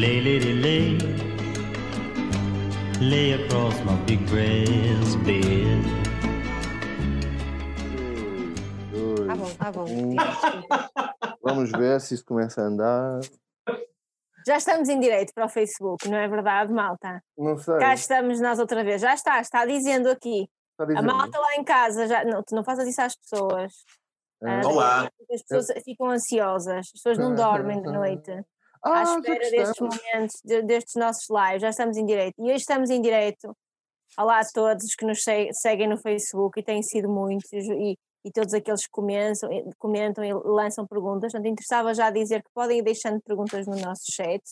Lay, lady, lay. Lay across my big brass bed. Tá bom, tá bom. Vamos ver se isso começa a andar. Já estamos em direito para o Facebook, não é verdade, malta? Não sei. Cá estamos nós outra vez. Já está, está dizendo aqui. Está A dizendo. malta lá em casa, já, não, tu não faças isso às pessoas. Ah. Ah, Olá. As pessoas ficam ansiosas, as pessoas não dormem de noite. Ah, à espera destes momentos, de- destes nossos lives. Já estamos em direito. E hoje estamos em direito. Olá a todos os que nos se- seguem no Facebook e têm sido muitos, e, e todos aqueles que comentam, comentam e lançam perguntas. Portanto, interessava já dizer que podem ir deixando perguntas no nosso chat,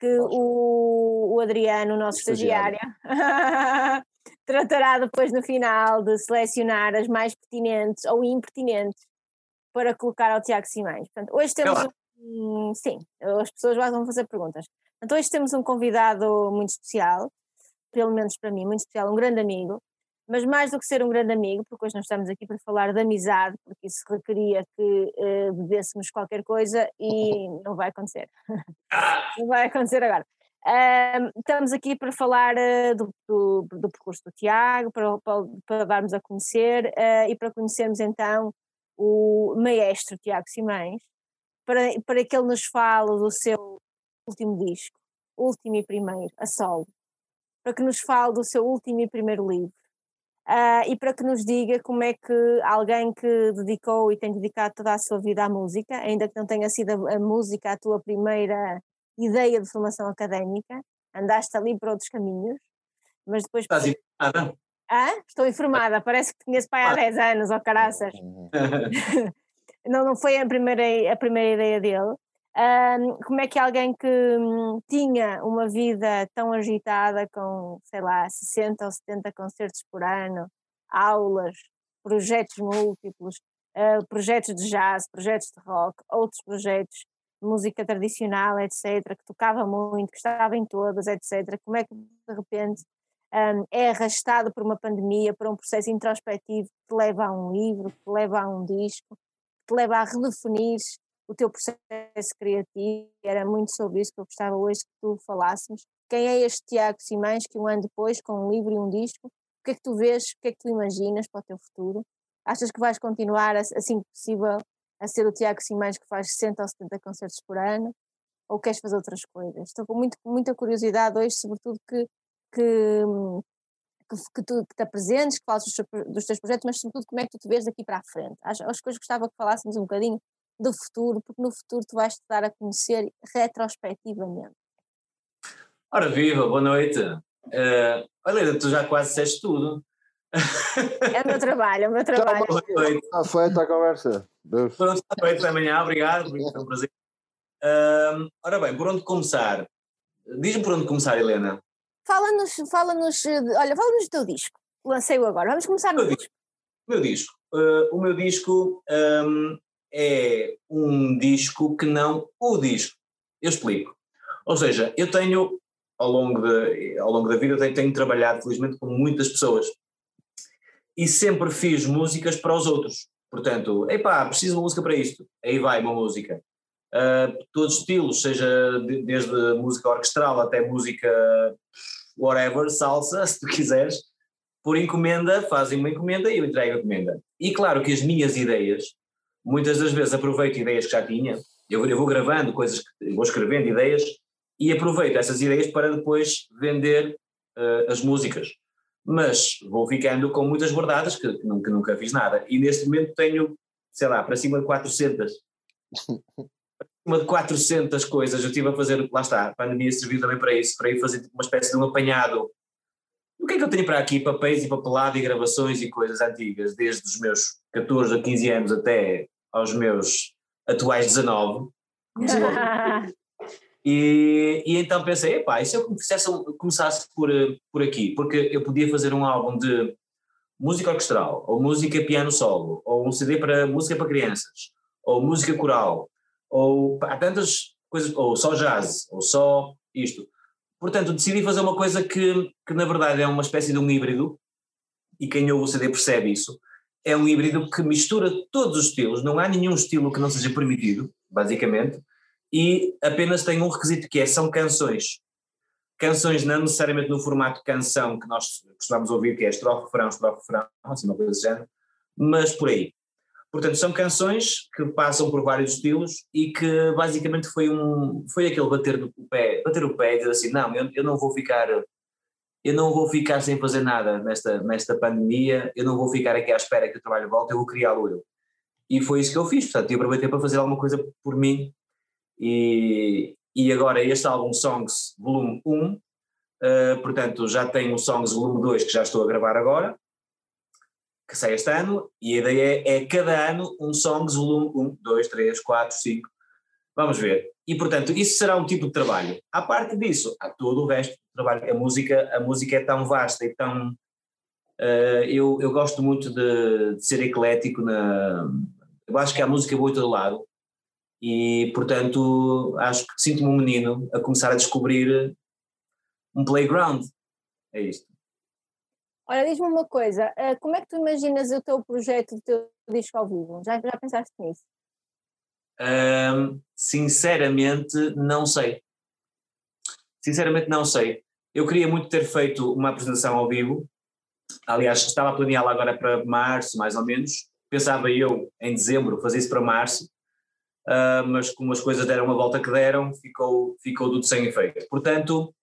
que o, o Adriano, o nosso Estagiário. estagiário, tratará depois no final de selecionar as mais pertinentes ou impertinentes para colocar ao Tiago Simões. Portanto, hoje temos lá. Um, sim, as pessoas vão fazer perguntas. Então hoje temos um convidado muito especial, pelo menos para mim, muito especial, um grande amigo, mas mais do que ser um grande amigo, porque hoje nós estamos aqui para falar de amizade, porque isso requeria que eh, bebêssemos qualquer coisa e não vai acontecer. não vai acontecer agora. Ahm, estamos aqui para falar eh, do, do, do percurso do Tiago, para, para, para darmos a conhecer eh, e para conhecermos então o maestro Tiago Simões, para, para que ele nos fale do seu último disco, último e primeiro, a solo, para que nos fale do seu último e primeiro livro. ah, e para que nos diga como é que alguém que dedicou e tem dedicado toda a sua vida à música, ainda que não tenha sido a, a música a tua primeira ideia de formação académica, andaste ali por outros caminhos, mas depois. Estás informada? Ah, estou informada, parece que conheço pai há Ah. 10 anos, ou caraças Uhum. não, não foi a primeira, a primeira ideia dele. Ahm, como é que alguém que hum, tinha uma vida tão agitada, com, sei lá, 60 ou 70 concertos por ano, aulas, projetos múltiplos, ah, projetos de jazz, projetos de rock, outros projetos música tradicional, etc., que tocava muito, que estava em todas, etc., como é que de repente hum, é arrastado por uma pandemia, por um processo introspectivo que leva a um livro, que leva a um disco, te leva a redefinir o teu processo criativo. Era muito sobre isso que eu gostava hoje que tu falássemos. Quem é este Tiago Simões que um ano depois, com um livro e um disco, o que é que tu vês, o que é que tu imaginas para o teu futuro? Achas que vais continuar, assim que possível, a ser o Tiago Simões que faz 60 ou 70 concertos por ano? Ou queres fazer outras coisas? Estou com muito, muita curiosidade hoje, sobretudo que, que, hum, que, que tu que te apresentes, que fales dos, teus- dos teus projetos, mas sobretudo como é que tu te vês daqui para a frente. Acho, acho que hoje gostava que falássemos um bocadinho do futuro, porque no futuro tu vais te dar a conhecer retrospectivamente. Ora viva, boa noite. Eh, olha, tu já quase disseste tudo. É o meu trabalho, é o meu trabalho. Boa noite. Está feita a conversa. Deus. Pronto, está feito amanhã, obrigado, foi um prazer. Ahm, ora bem, por onde começar? Diz-me por onde começar, Helena. Fala-nos, fala-nos, eh, olha, fala-nos do teu disco. Lancei-o agora, vamos começar no Meu disco. O meu disco. Eh, o meu disco ahm, é um disco que não o disco. Eu explico. Ou seja, eu tenho, ao longo, de, ao longo da vida, tenho, tenho trabalhado, felizmente, com muitas pessoas. E sempre fiz músicas para os outros. Portanto, epá, preciso de uma música para isto. Aí vai uma música. Ah, todos os estilos, seja de- desde música orquestral até música whatever, salsa, se tu quiseres, por encomenda, fazem uma encomenda e eu entrego a encomenda. E claro que as minhas ideias, muitas das vezes aproveito ideias que já tinha, eu, eu vou gravando coisas, vou escrevendo ideias e aproveito essas ideias para depois vender eh, as músicas. Mas vou ficando com muitas guardadas que, que nunca, que nunca fiz nada. E neste momento tenho, sei lá, para cima de 400. Uma de 400 coisas, eu estive a fazer, lá está, a pandemia serviu também para isso, para ir fazer tipo uma espécie de um apanhado o que é que eu tenho para aqui? Papéis e papelado e gravações e coisas antigas, desde os meus 14 a 15 anos até aos meus atuais 19. E, e então pensei, epá, e se eu fizesse, começasse por, por aqui? Porque eu podia fazer um álbum de música orquestral, ou música piano solo, ou um CD para música para crianças, ou música coral, ou há tantas coisas, ou só jazz, ou só isto. Portanto, decidi fazer uma coisa que, que na verdade é uma espécie de um híbrido, e quem ouve o CD percebe isso. É um híbrido que mistura todos os estilos, não há nenhum estilo que não seja permitido, basicamente, e apenas tem um requisito que é, são canções. Canções não necessariamente no formato canção que nós costumamos ouvir, que é estrofe, refrão, estrofe, refrão, assim uma coisa do género, mas por aí. Portanto, são canções que passam por vários estilos e que basicamente foi um foi aquele bater o pé, bater o pé e dizer assim, não, eu, eu não vou ficar eu não vou ficar sem fazer nada nesta, nesta pandemia, eu não vou ficar aqui à espera que o trabalho volte, eu vou criá-lo eu. E foi isso que eu fiz, portanto, eu aproveitei para fazer alguma coisa por mim e, e agora este álbum Songs volume 1, uh, portanto já tenho o Songs volume 2 que já estou a gravar agora, que sai este ano, e a ideia é, é cada ano um Songs volume 1, 2, 3, 4, 5, vamos ver. E portanto isso será um tipo de trabalho. À parte disso, há todo o resto do trabalho, a música, a música é tão vasta e tão... Uh, eu, eu gosto muito de, de ser eclético na... Eu acho que a música boa de todo lado, e portanto acho que sinto-me um menino a começar a descobrir um playground. É isto. Olha, diz-me uma coisa, eh, como é que tu imaginas o teu projeto do teu disco ao vivo? Já, já pensaste nisso? Um, sinceramente, não sei. Sinceramente, não sei. Eu queria muito ter feito uma apresentação ao vivo. Aliás, estava a planeá-la agora para março, mais ou menos. Pensava eu, em dezembro, fazer isso para março uh, mas como as coisas deram a volta que deram, ficou, ficou tudo sem efeito. Portanto,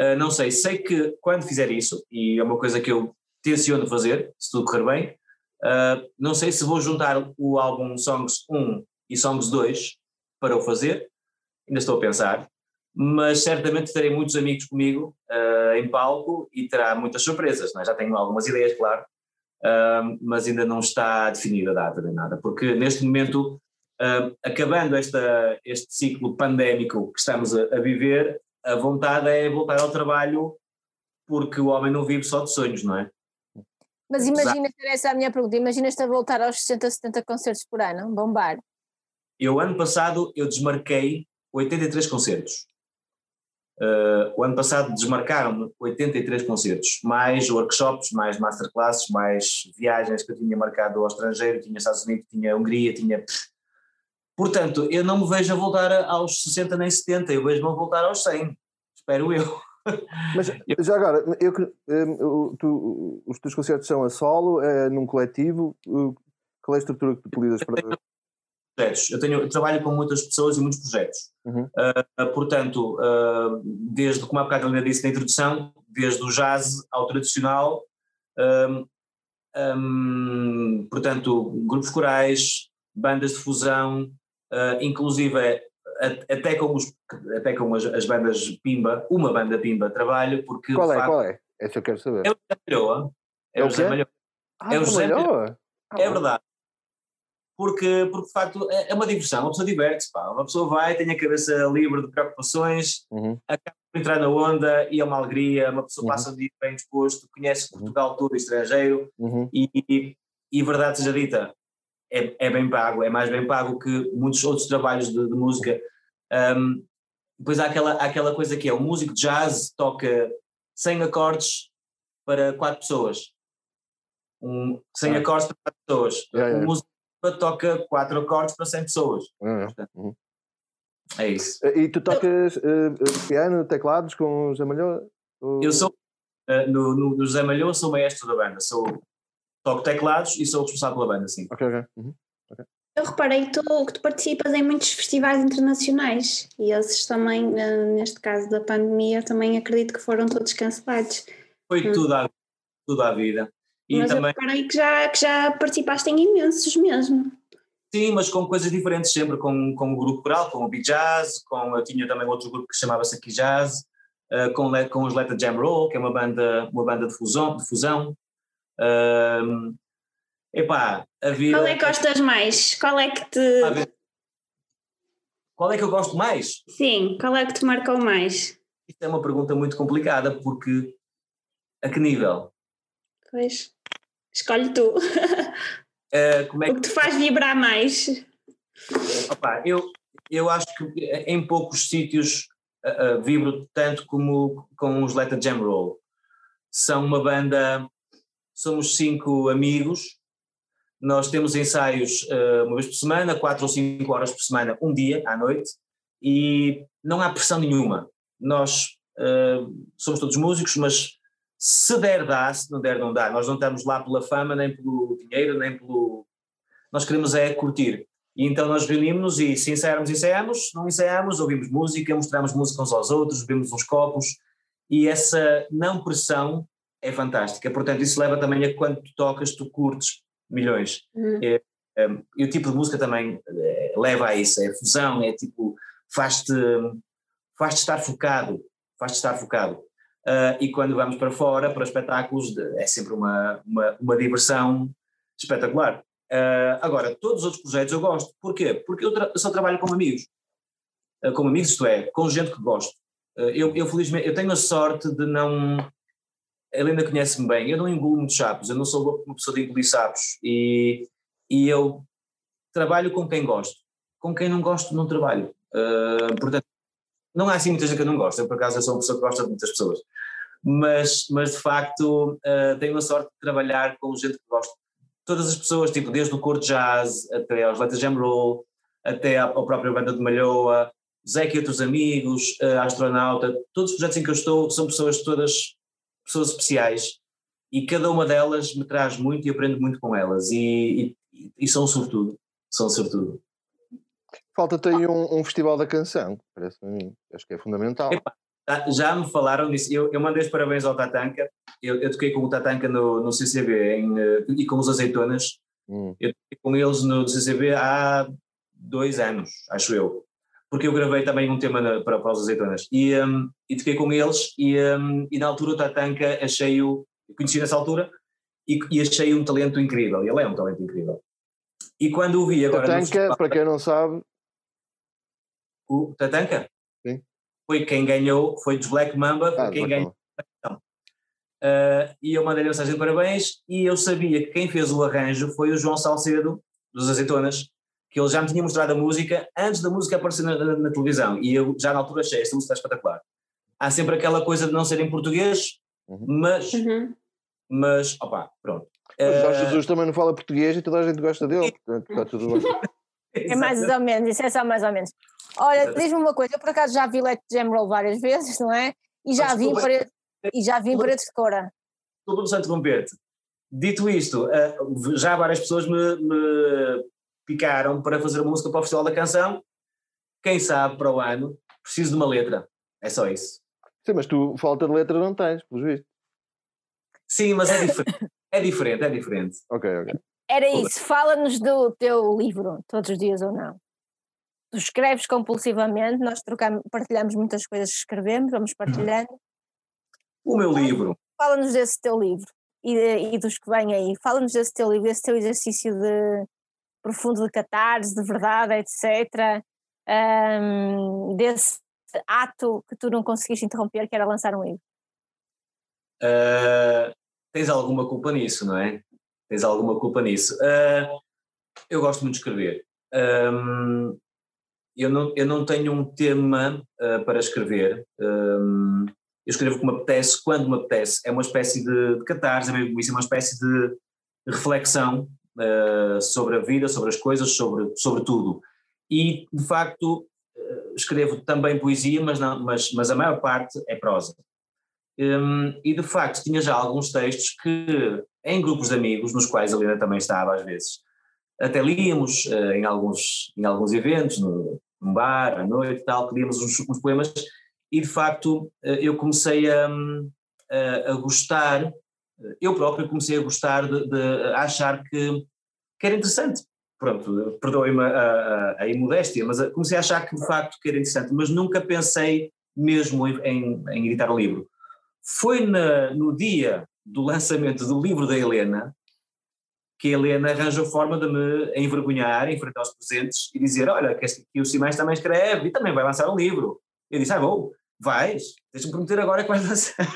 uh, não sei, sei que quando fizer isso, e é uma coisa que eu tenciono fazer, se tudo correr bem, uh, não sei se vou juntar o álbum Songs 1 e Songs 2 para o fazer, ainda estou a pensar, mas certamente terei muitos amigos comigo uh, em palco e terá muitas surpresas, é? já tenho algumas ideias, claro, uh, mas ainda não está definida a data nem nada, porque neste momento Uh, acabando esta, este ciclo pandémico que estamos a, a, viver, a vontade é voltar ao trabalho porque o homem não vive só de sonhos, não é? Mas imagina, essa é a minha pergunta, imaginas-te a voltar aos 60, 70 concertos por ano, bombar? Eu ano passado eu desmarquei 83 concertos. Uh, o ano passado desmarcaram-me 83 concertos, mais workshops, mais masterclasses, mais viagens que eu tinha marcado ao estrangeiro, tinha Estados Unidos, tinha Hungria, tinha Portanto, eu não me vejo a voltar aos 60 nem 70, eu vejo-me a voltar aos 100, espero eu. Mas já agora, eu, eu, tu, os teus concertos são a solo, é num coletivo, qual é a estrutura que tu utilizas para. Projetos. Eu, tenho, eu trabalho com muitas pessoas e muitos projetos. Uhum. Uh, portanto, uh, desde, como há bocado ainda disse na introdução, desde o jazz ao tradicional, um, um, portanto, grupos corais, bandas de fusão, uh, inclusive até com, os, até com as, as, bandas Pimba, uma banda Pimba trabalho, porque. Qual é? Facto, qual é? Essa eu quero saber. É o José Malhoa. É, é o José Malhoa. Ah, é o José Malhoa? Ah, é verdade. Porque, porque de facto é, é uma diversão, uma pessoa diverte-se, uma pessoa vai, tem a cabeça livre de preocupações, uhum. acaba por entrar na onda e é uma alegria, uma pessoa uhum. passa um dia bem disposto, conhece uhum. Portugal todo, estrangeiro, uhum. e, e, e verdade seja dita, é, é bem pago, é mais bem pago que muitos outros trabalhos de, de música. Um, depois há aquela, há aquela coisa que é, o músico de jazz toca 100 acordes para 4 pessoas. Um, 100 ah. acordes para 4 pessoas. Yeah, yeah. músico toca 4 acordes para 100 pessoas. Uhum. é isso. E tu tocas uh, piano, teclados com o José Malhoa? Ou... Eu sou, uh, no, no, no José Malhoa sou maestro da banda, sou toco teclados e sou responsável pela banda, sim. Ok, ok. Uhum. okay. Eu reparei que tu, que tu, participas em muitos festivais internacionais e esses também, eh, neste caso da pandemia, também acredito que foram todos cancelados. Foi hum. tudo, à, tudo à vida. E mas também... eu reparei que já, que já participaste em imensos mesmo. Sim, mas com coisas diferentes sempre, com, com o grupo coral, com o B-Jazz, com, eu tinha também outro grupo que chamava-se aqui Jazz, uh, com, com os Leta Jam Roll, que é uma banda, uma banda de fusão, de fusão um, epá, a vida. Qual é que gostas mais? Qual é que te. Qual é que eu gosto mais? Sim, qual é que te marcou mais? Isto é uma pergunta muito complicada porque a que nível? Pois, escolhe tu. Uh, é o que te faz vibrar mais? Opa, eu, eu acho que em poucos sítios uh, uh, vibro tanto como com os Let Jam Roll. São uma banda somos cinco amigos, nós temos ensaios uh, uma vez por semana, quatro ou cinco horas por semana, um dia à noite, e não há pressão nenhuma. Nós uh, somos todos músicos, mas se der, dá, se não der, não dá. Nós não estamos lá pela fama, nem pelo dinheiro, nem pelo. Nós queremos é curtir. E então nós reunimos-nos e se ensaiarmos, ensaiamos, não ensaiamos, ouvimos música, mostramos música uns aos outros, bebemos uns copos e essa não pressão é fantástica. Portanto, isso leva também a quando tu tocas, tu curtes milhões. Uhum. É, é, e o tipo de música também é, leva a isso, é fusão, é tipo, faz-te faz estar focado, faz-te estar focado. Uh, e quando vamos para fora, para espetáculos, é sempre uma, uma, uma diversão espetacular. Uh, agora, todos os outros projetos eu gosto. Porquê? Porque eu, tra eu só trabalho com amigos. Uh, com amigos, isto é, com gente que gosto. eu, eu, felizmente, eu tenho a sorte de não. A Helena conhece-me bem, eu não engulo muitos sapos, eu não sou uma pessoa de engolir sapos. E, e eu trabalho com quem gosto. Com quem não gosto, não trabalho. portanto, não há assim muita gente que eu não gosto, eu por acaso eu sou uma pessoa que gosta de muitas pessoas, mas, mas de facto uh, tenho a sorte de trabalhar com gente que gosto. Todas as pessoas, tipo, desde o cor jazz até aos Letras Jam Roll, até ao próprio Banda de Malhoa, Zeca e outros amigos, uh, Astronauta, todos os projetos em que eu estou são pessoas todas pessoas especiais e cada uma delas me traz muito e aprendo muito com elas e, e, e são sobretudo, são sobretudo. Falta-te aí um, um, festival da canção, parece-me a mim. Acho que é fundamental. Epa, já me falaram disso. Eu, eu mandei os parabéns ao Tatanka. Eu, eu toquei com o Tatanka no, no CCB em, eh, e com os Azeitonas. Hum. Eu toquei com eles no CCB há dois anos, acho eu. Porque eu gravei também um tema na, para, para os Azeitonas. E, um, e toquei com eles e, um, e na altura o Tatanka achei-o, conheci nessa altura, e, e achei um talento incrível. Ele é um talento incrível. E quando o vi agora. Tatanka, para quem não sabe, o Tatanka. Sim. Foi quem ganhou, foi dos Black Mamba, foi ah, quem ganhou. Uh, e eu mandei-lhe mensagem de parabéns e eu sabia que quem fez o arranjo foi o João Salcedo, dos Azeitonas, que ele já me tinha mostrado a música antes da música aparecer na, na, na televisão e eu já na altura achei esta música espetacular. Há sempre aquela coisa de não ser em português, uhum. mas, uhum. mas, opá, pronto. Mas Jorge uh, Jesus também não fala português e toda a gente gosta dele, portanto está tudo bem. É mais ou menos, isso é só mais ou menos. Olha, diz-me uma coisa, eu por acaso já vi Let Jam Roll várias vezes, não é? E já vi paredes, e já vi em paredes de cora. Estou a interromper-te. Dito isto, eh, já várias pessoas me, me picaram para fazer uma música para o Festival da Canção. Quem sabe para o ano, preciso de uma letra. É só isso. Sim, mas tu falta de letra não tens, pelos vistos. Sim, mas é diferente. é diferente, é diferente. Ok, ok. Era isso, fala-nos do teu livro, todos os dias ou não. Tu escreves compulsivamente, nós trocamos, partilhamos muitas coisas que escrevemos, vamos partilhando. O meu livro. Fala-nos desse teu livro e, e dos que vêm aí. Fala-nos desse teu livro, desse teu exercício de profundo de catarse, de verdade, etc. Um, desse ato que tu não conseguiste interromper, que era lançar um livro. Uh, tens alguma culpa nisso, não é? tens alguma culpa nisso. Uh, eu gosto muito de escrever. Um, eu, não, eu não tenho um tema uh, para escrever. Um, eu escrevo como me apetece, quando me apetece. É uma espécie de, de catarse, é é uma espécie de reflexão uh, sobre a vida, sobre as coisas, sobre, sobre tudo. E, de facto, escrevo também poesia, mas, não, mas, mas a maior parte é prosa. Um, e de facto tinha já alguns textos que, em grupos de amigos, nos quais a Lina também estava às vezes, até líamos uh, em, alguns, em alguns eventos, no, num bar, à noite e tal, que líamos uns, uns, poemas, e de facto uh, eu comecei a, a, a, gostar, eu próprio comecei a gostar de, de achar que, que era interessante. Pronto, perdoem-me a, a, a, imodéstia, mas comecei a achar que de facto que era interessante, mas nunca pensei mesmo em, em, editar o livro. Foi na, no dia do lançamento do livro da Helena que a Helena arranja forma de me envergonhar em frente aos presentes e dizer: Olha, que, este, que o Simões também escreve e também vai lançar um livro. Eu disse: Ah, bom, vais, deixa-me prometer agora que vais lançar.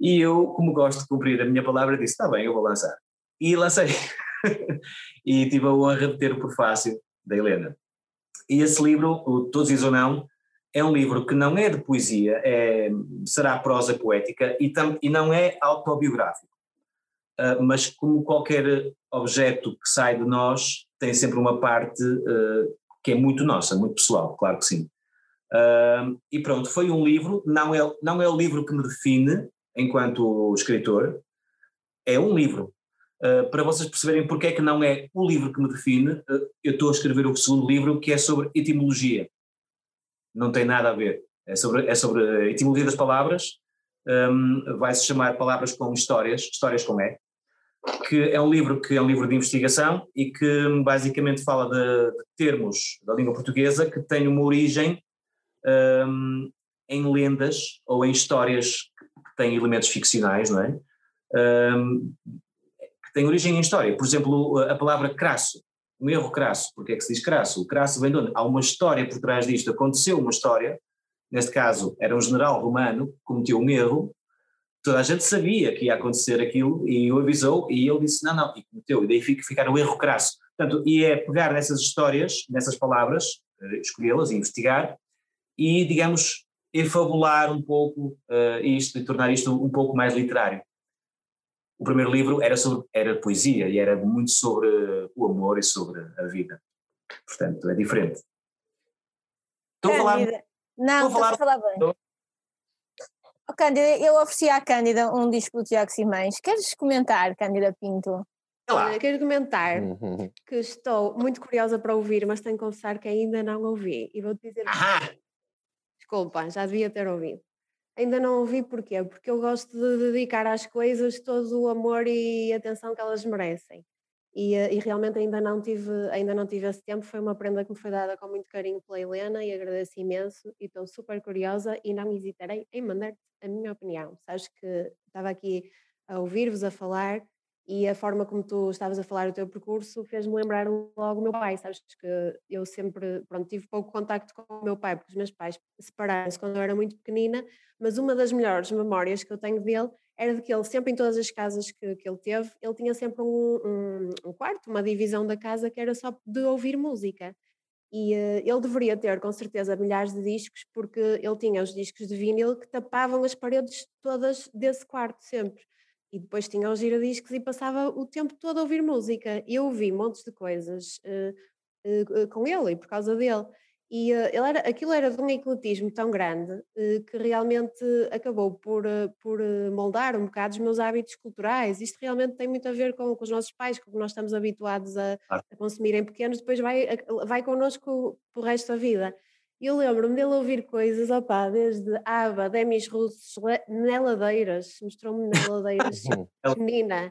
e eu, como gosto de cumprir a minha palavra, disse: Está bem, eu vou lançar. E lancei. e tive a honra de ter o prefácio da Helena. E esse livro, o Todos Is ou Não, é um livro que não é de poesia, é, será prosa poética e, tam, e não é autobiográfico. Uh, mas como qualquer objeto que sai de nós, tem sempre uma parte uh, que é muito nossa, muito pessoal, claro que sim. Uh, e pronto, foi um livro, não é, não é o livro que me define enquanto escritor, é um livro. Uh, para vocês perceberem porque é que não é o livro que me define, uh, eu estou a escrever o segundo livro que é sobre etimologia. Não tem nada a ver. É sobre, é sobre a etimologia das palavras, um, vai-se chamar Palavras com Histórias, Histórias com E, que é um livro que é um livro de investigação e que basicamente fala de, de termos da língua portuguesa que têm uma origem um, em lendas ou em histórias que têm elementos ficcionais, não é? Um, têm origem em história. Por exemplo, a palavra crasso, um erro crasso. Porque é que se diz crasso? O crasso vem de onde? Há uma história por trás disto, aconteceu uma história, neste caso era um general romano cometeu um erro, toda a gente sabia que ia acontecer aquilo e o avisou e ele disse não, não, e cometeu, e daí fica, ficar o erro crasso. Portanto, e é pegar nessas histórias, nessas palavras, eh, escolhê-las, investigar e, digamos, enfabular um pouco uh, isto e tornar isto um pouco mais literário. O primeiro livro era, sobre, era poesia e era muito sobre o amor e sobre a vida. Portanto, é diferente. Estou a falar. Não, estou a falar bem. Oh, Cândida, eu ofereci à Cândida um disco do Tiago Simões. Queres comentar, Cândida Pinto? Olha, quero comentar uhum. que estou muito curiosa para ouvir, mas tenho que confessar que ainda não ouvi. E vou-te dizer. Ah! Desculpa, já devia ter ouvido. Ainda não ouvi porquê? Porque eu gosto de dedicar às coisas todo o amor e atenção que elas merecem. E, eh, e, realmente ainda não tive ainda não tive esse tempo foi uma prenda que me foi dada com muito carinho pela Helena e agradeço imenso e estou super curiosa e não hesitarei em mandar a minha opinião sabes que estava aqui a ouvir-vos a falar e a forma como tu estavas a falar o teu percurso fez-me lembrar logo o meu pai, sabes que eu sempre, pronto, tive pouco contacto com o meu pai, porque os meus pais separaram-se quando eu era muito pequenina, mas uma das melhores memórias que eu tenho dele era de que ele sempre em todas as casas que, que ele teve, ele tinha sempre um, um, um quarto, uma divisão da casa que era só de ouvir música. E uh, ele deveria ter, com certeza, milhares de discos, porque ele tinha os discos de vinil que tapavam as paredes todas desse quarto sempre e depois tinha os giradiscos e passava o tempo todo a ouvir música. E eu ouvi montes de coisas uh, uh, com ele e por causa dele. E uh, ele era, aquilo era de um ecletismo tão grande que realmente acabou por, por moldar um bocado os meus hábitos culturais. Isto realmente tem muito a ver com, com os nossos pais, com o que nós estamos habituados a, a consumir em pequenos, depois vai, vai connosco para o resto da vida. E eu lembro-me dele ouvir coisas, opá, desde ABBA, Demis Russos, Neladeiras, mostrou-me Neladeiras, menina,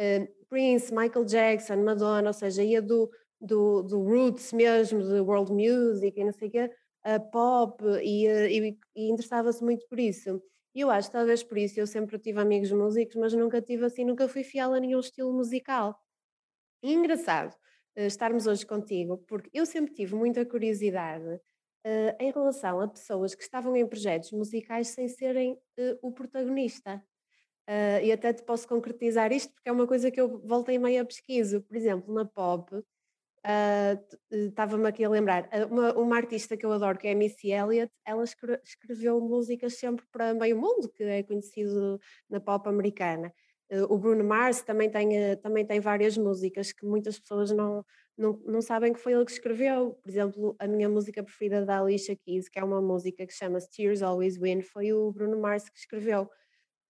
uh, Prince, Michael Jackson, Madonna, ou seja, ia do, do, do roots mesmo, de world music e não sei o quê, a pop, e, e, e interessava-se muito por isso. E eu acho, talvez por isso, eu sempre tive amigos músicos, mas nunca tive assim, nunca fui fiel a nenhum estilo musical. E engraçado uh, estarmos hoje contigo, porque eu sempre tive muita curiosidade uh, em relação a pessoas que estavam em projetos musicais sem serem uh, o protagonista. Uh, e até te posso concretizar isto porque é uma coisa que eu voltei meio a pesquiso. Por exemplo, na pop, estava-me aqui a lembrar, uma, uma, artista que eu adoro, que é a Missy Elliott, ela escreveu músicas sempre para meio mundo, que é conhecido na pop americana. o Bruno Mars também tem, também tem várias músicas que muitas pessoas não, não, não sabem que foi ele que escreveu. Por exemplo, a minha música preferida da Alicia Keys, que é uma música que chama Tears Always Win, foi o Bruno Mars que escreveu.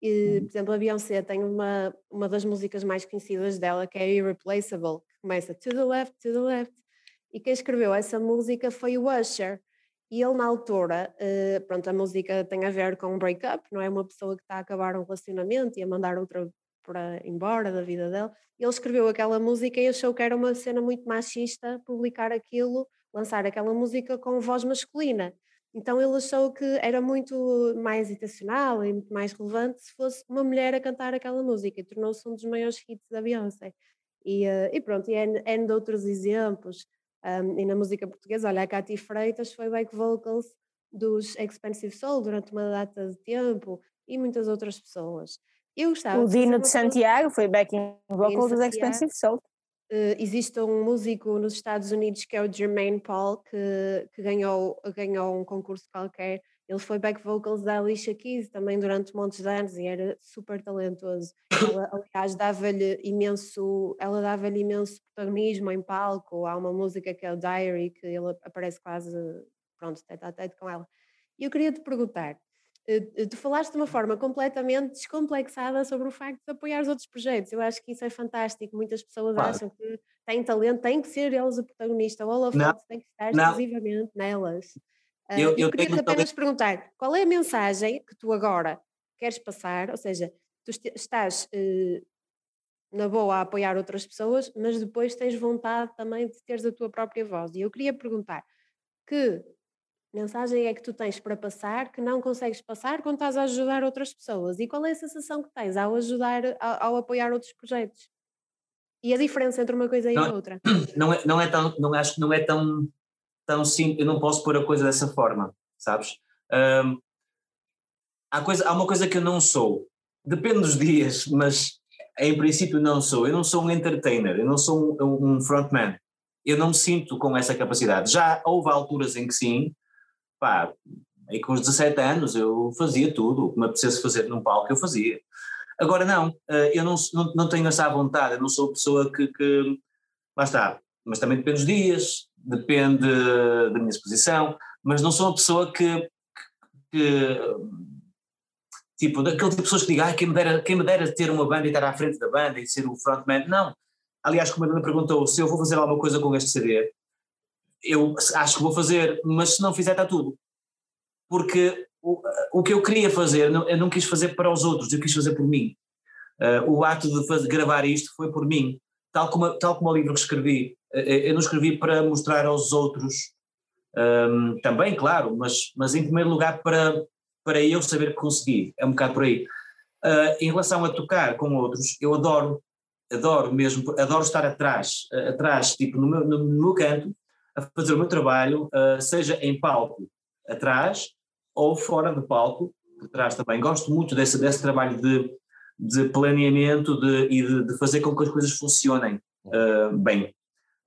E, por exemplo, a Beyoncé tem uma, uma das músicas mais conhecidas dela, que é Irreplaceable, que começa To the Left, To the Left. E quem escreveu essa música foi o Usher. E ele, na altura, uh, pronto, a música tem a ver com um break-up, não é? Uma pessoa que está a acabar um relacionamento e a mandar outra para embora da vida dela. Ele escreveu aquela música e achou que era uma cena muito machista publicar aquilo, lançar aquela música com voz masculina. Então ele achou que era muito mais intencional e muito mais relevante se fosse uma mulher a cantar aquela música e tornou-se um dos maiores hits da Beyoncé. E, uh, e pronto, e N, de outros exemplos. Um, e na música portuguesa, olha, a Katy Freitas foi back vocals dos Expensive Soul durante uma data de tempo e muitas outras pessoas. Eu. O Dino de Santiago foi backing vocal dos Expensive Soul. Uh, existe um músico nos Estados Unidos que é o Jermaine Paul, que, que ganhou, ganhou um concurso qualquer. Ele foi back vocals da Alicia Keys também durante montes de anos e era super talentoso. Ela, aliás, dava-lhe imenso, ela dava-lhe imenso protagonismo em palco. Há uma música que é o Diary, que ele aparece quase, pronto, tete a tete com ela. E eu queria te perguntar, tu falaste de uma forma completamente descomplexada sobre o facto de apoiar os outros projetos. Eu acho que isso é fantástico. Muitas pessoas claro. acham que têm talento, têm que ser eles o protagonista. O holofote tem que estar exclusivamente nelas. Uh, eu, eu, eu queria apenas perguntar qual é a mensagem que tu agora queres passar, ou seja, tu estás na boa a apoiar outras pessoas, mas depois tens vontade também de teres a tua própria voz. E eu queria perguntar que mensagem é que tu tens para passar que não consegues passar quando estás a ajudar outras pessoas? E qual é a sensação que tens ao ajudar, ao, ao apoiar outros projetos? E a diferença entre uma coisa e não, a é outra? Não é, não é tão, não acho que não é tão tão simples, eu não posso pôr a coisa dessa forma, sabes? Um, há, coisa, há uma coisa que eu não sou, depende dos dias, mas em princípio não sou. Eu não sou um entertainer, eu não sou um, um frontman. Eu não me sinto com essa capacidade. Já houve alturas em que sim, pá, aí com os 17 anos eu fazia tudo, o que me apetecesse fazer num palco eu fazia. Agora não, eh, eu não, não, tenho essa vontade, eu não sou pessoa que, que lá está, mas também depende dos dias, depende da minha exposição, mas não sou uma pessoa que, que tipo, daquele tipo de pessoas que digam, ah, quem me, dera, quem me dera ter uma banda e estar à frente da banda e ser o frontman, não. Aliás, como a Dana perguntou, se eu vou fazer alguma coisa com este CD, eu acho que vou fazer, mas se não fizer está tudo. Porque o, o que eu queria fazer, eu não quis fazer para os outros, eu quis fazer por mim. Uh, o ato de fazer, gravar isto foi por mim. Tal como, tal como o livro que escrevi, eh, eu não escrevi para mostrar aos outros, um, também, claro, mas, mas em primeiro lugar para, para eu saber que consegui, é um bocado por aí. Uh, em relação a tocar com outros, eu adoro, adoro mesmo, adoro estar atrás, atrás, tipo no meu, no meu, canto, a fazer o meu trabalho, uh, seja em palco, atrás, ou fora de palco, por trás também. Gosto muito desse, desse trabalho de, de planeamento de, e de, de fazer com que as coisas funcionem bem.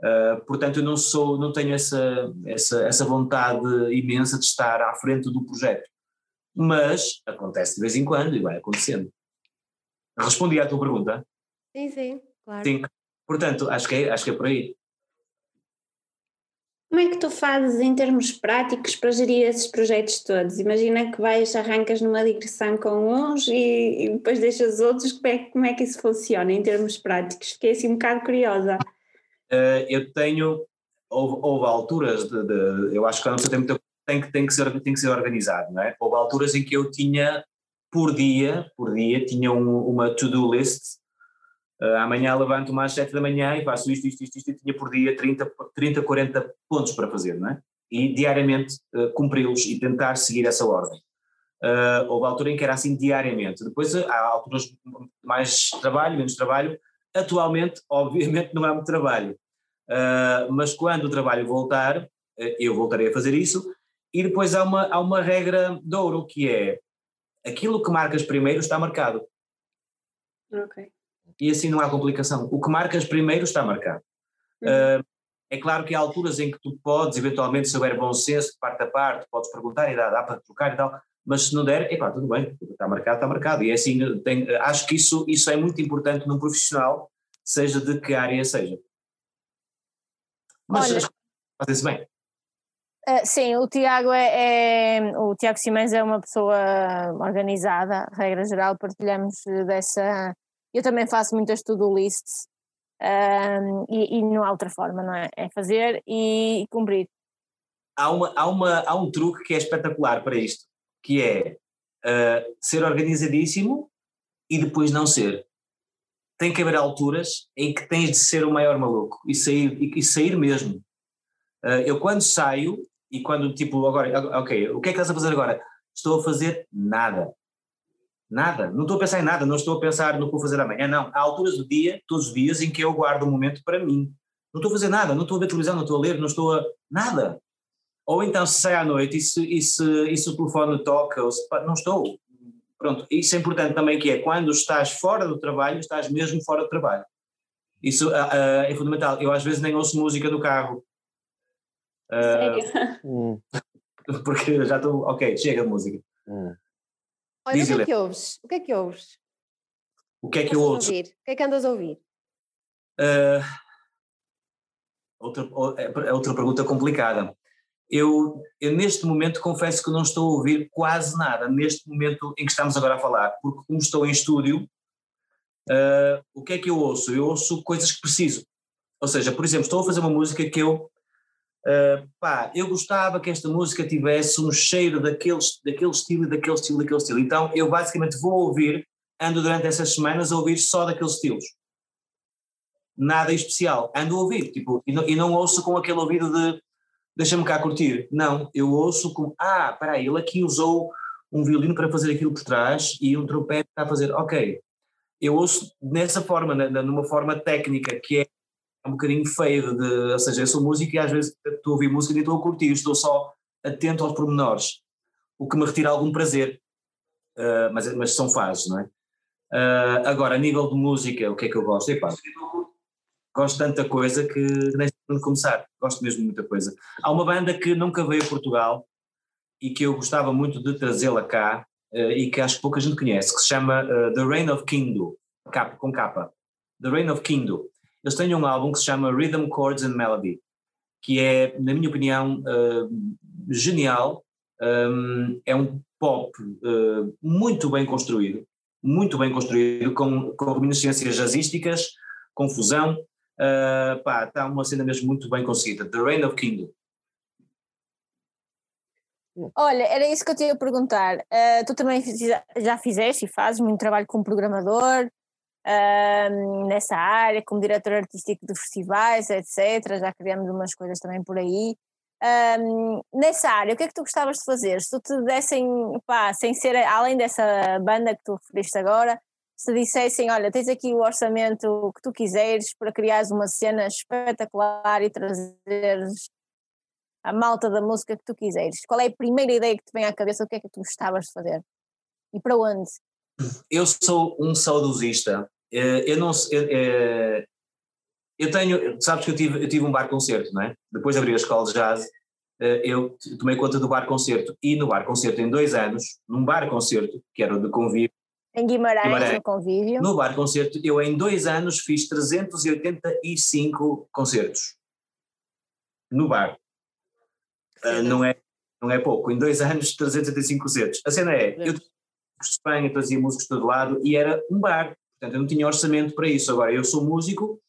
Uh, portanto, eu não sou, não tenho essa, essa, essa vontade imensa de estar à frente do projeto. Mas acontece de vez em quando e vai acontecendo. Respondi à tua pergunta? Sim, sim, claro. Sim. Portanto, acho que é, acho que é por aí. Como é que tu fazes em termos práticos para gerir esses projetos todos? Imagina que vais, arrancas numa digressão com uns e, e depois deixas outros, como é, como é que isso funciona em termos práticos? Fiquei assim um bocado curiosa. Uh, eu tenho, houve, houve alturas de, de, eu acho que cada pessoa tem, muita, tem, que, tem, que ser, tem que ser organizado, não é? Houve alturas em que eu tinha, por dia, por dia, tinha um, uma to-do list, uh, amanhã levanto-me às 7 da manhã e faço isto, isto, isto, isto, e tinha por dia 30, 30, 40 pontos para fazer, não é? E diariamente uh, cumpri-los e tentar seguir essa ordem. Uh, houve altura em que era assim diariamente. Depois há alturas de mais trabalho, menos trabalho, Atualmente, obviamente, não há muito trabalho, uh, mas quando o trabalho voltar, eu voltarei a fazer isso. E depois há uma, há uma regra de ouro que é aquilo que marcas primeiro está marcado. Ok. E assim não há complicação. O que marcas primeiro está marcado. Uhum. Uh, é claro que há alturas em que tu podes, eventualmente, se houver bom senso, de parte a parte, podes perguntar e dá, dá para trocar e tal, mas se não der, epá, tudo bem, está marcado, está marcado. E é assim, tem, acho que isso, isso é muito importante num profissional, seja de que área seja. Mas fazem-se bem. Uh, sim, o Tiago é, é, o Tiago Simões é uma pessoa organizada, regra geral, partilhamos dessa. Eu também faço muitas to-do lists um, e, e, não há outra forma, não é? É fazer e cumprir. Há, uma, há, uma, há um truque que é espetacular para isto que é uh, ser organizadíssimo e depois não ser. Tem que haver alturas em que tens de ser o maior maluco e sair, e, e sair mesmo. Uh, eu quando saio e quando tipo agora, ok, o que é que estás a fazer agora? Estou a fazer nada. Nada, não estou a pensar em nada, não estou a pensar no que vou fazer amanhã, não. Há alturas do dia, todos os dias, em que eu guardo um momento para mim. Não estou a fazer nada, não estou a ver televisão, não estou a ler, não estou a. nada. Ou então se sai à noite e se, e se, e se o telefone toca, ou se, não estou. Pronto, isso é importante também que é quando estás fora do trabalho, estás mesmo fora do trabalho. Isso uh, uh, é fundamental. Eu às vezes nem ouço música no carro. Uh, porque já estou, ok, chega a música. Hum. Olha, o que é que ouves? O que é que ouves? O que é que eu ouço? O que é que andas a ouvir? Uh, outra, é, é outra pergunta complicada. Eu, eu, neste momento confesso que não estou a ouvir quase nada, neste momento em que estamos agora a falar, porque como estou em estúdio, uh, o que é que eu ouço? Eu ouço coisas que preciso. Ou seja, por exemplo, estou a fazer uma música que eu, uh, pá, eu gostava que esta música tivesse um cheiro daquele, daquele estilo, daquele estilo, daquele estilo. Então eu basicamente vou ouvir, ando durante essas semanas a ouvir só daqueles estilos. Nada especial, ando a ouvir, tipo, e não, e não ouço com aquele ouvido de deixa-me cá curtir. Não, eu ouço como, ah, espera ele aqui usou um violino para fazer aquilo por trás e um trompete para fazer, ok. Eu ouço nessa forma, numa forma técnica, que é um bocadinho feio, de, ou seja, eu sou músico e às vezes estou a ouvir música e estou a curtir, estou só atento aos pormenores, o que me retira algum prazer, uh, mas, mas são fases, não é? Uh, agora, a nível de música, o que é que eu gosto? Epá, gosto de tanta coisa que nem sei começar, gosto mesmo de muita coisa. Há uma banda que nunca veio a Portugal e que eu gostava muito de trazê-la cá uh, e que acho que pouca gente conhece, que se chama The Reign of Kindu, com capa. The Reign of Kindu. Eles têm um álbum que se chama Rhythm, Chords and Melody, que é, na minha opinião, uh, genial. Um, é um pop uh, muito bem construído, muito bem construído, com, com reminiscências jazzísticas, com fusão. Uh, pá, está uma cena mesmo muito bem conseguida. The Reign of Kingdom. Olha, era isso que eu te ia perguntar. Uh, tu também já fizeste e fazes muito trabalho como programador, um, nessa área, como diretor artístico de festivais, etc. Já criamos umas coisas também por aí. Um, nessa área, o que é que tu gostavas de fazer? Se tu te dessem, pá, sem ser além dessa banda que tu referiste agora, se dissessem, olha, tens aqui o orçamento que tu quiseres para criares uma cena espetacular e trazeres a malta da música que tu quiseres, qual é a primeira ideia que te vem à cabeça? O que é que tu gostavas de fazer? E para onde? Eu sou um saudosista eu não eu, eh, eu tenho, sabes que eu tive, eu tive um bar concerto, não é? Depois de abrir a escola de jazz, eh, eu tomei conta do bar concerto e no bar concerto em dois anos, num bar concerto, que era o de convívio. Em Guimarães, Guimarães, no convívio. No bar concerto, eu em dois anos fiz 385 concertos. No bar. Uh, não, é, não é pouco. Em dois anos, 385 concertos. A cena é, eu de Espanha, trazia músicos de todo lado e era um bar. Portanto, eu não tinha orçamento para isso. Agora, eu sou músico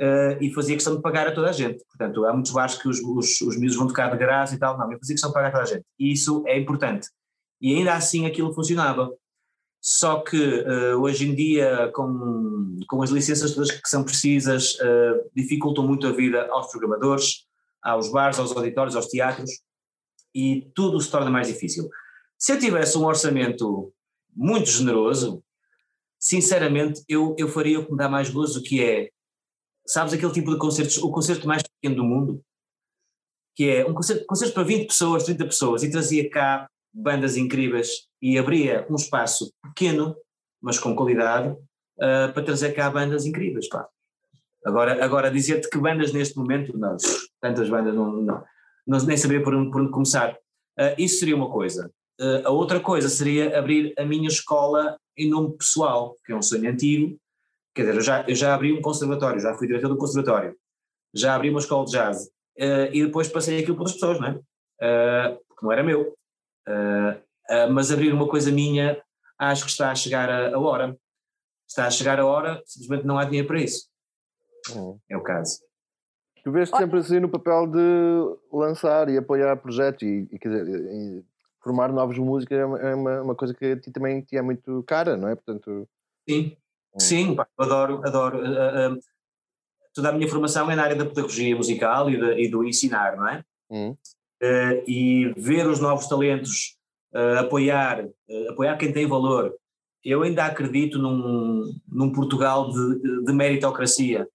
uh, e fazia questão de pagar a toda a gente. Portanto, há muitos bares que os, os, os miúdos vão tocar de graça e tal. Não, eu fazia questão de pagar a toda a gente. E isso é importante. E ainda assim aquilo funcionava. Só que uh, hoje em dia, com, com as licenças todas que são precisas, uh, dificultam muito a vida aos programadores, aos bares, aos auditórios, aos teatros, e tudo se torna mais difícil. Se eu tivesse um orçamento muito generoso, sinceramente, eu, eu faria o que me dá mais gozo, que é, sabes aquele tipo de concertos, o concerto mais pequeno do mundo, que é um concerto, concerto para 20 pessoas, 30 pessoas, e trazia cá bandas incríveis e abria um espaço pequeno, mas com qualidade, uh, para trazer cá bandas incríveis, pá. Agora, agora dizer-te que bandas neste momento, não, tantas bandas, não, não, não nem saber por onde, por onde começar. Uh, isso seria uma coisa. Uh, a outra coisa seria abrir a minha escola em nome pessoal, que é um sonho antigo. Quer dizer, eu já, eu já abri um conservatório, já fui diretor do conservatório, já abri uma escola de jazz uh, e depois passei aquilo para outras pessoas, não é? Uh, porque não era meu. mas abrir uma coisa minha, acho que está a chegar a, a, hora. Está a chegar a hora, simplesmente não há dinheiro para isso. Hum. É o caso. Tu vês sempre assim no papel de lançar e apoiar projetos e, e quer dizer, formar novos músicos é uma, é uma, coisa que a ti também te é muito cara, não é? Portanto, sim, hum. sim, pá, adoro, adoro. Uh, uh, toda a minha formação é na área da pedagogia musical e, de, e do ensinar, não é? Hum. Uh, e ver os novos talentos, apoiar, apoiar quem tem valor. Eu ainda acredito num, num Portugal de, de meritocracia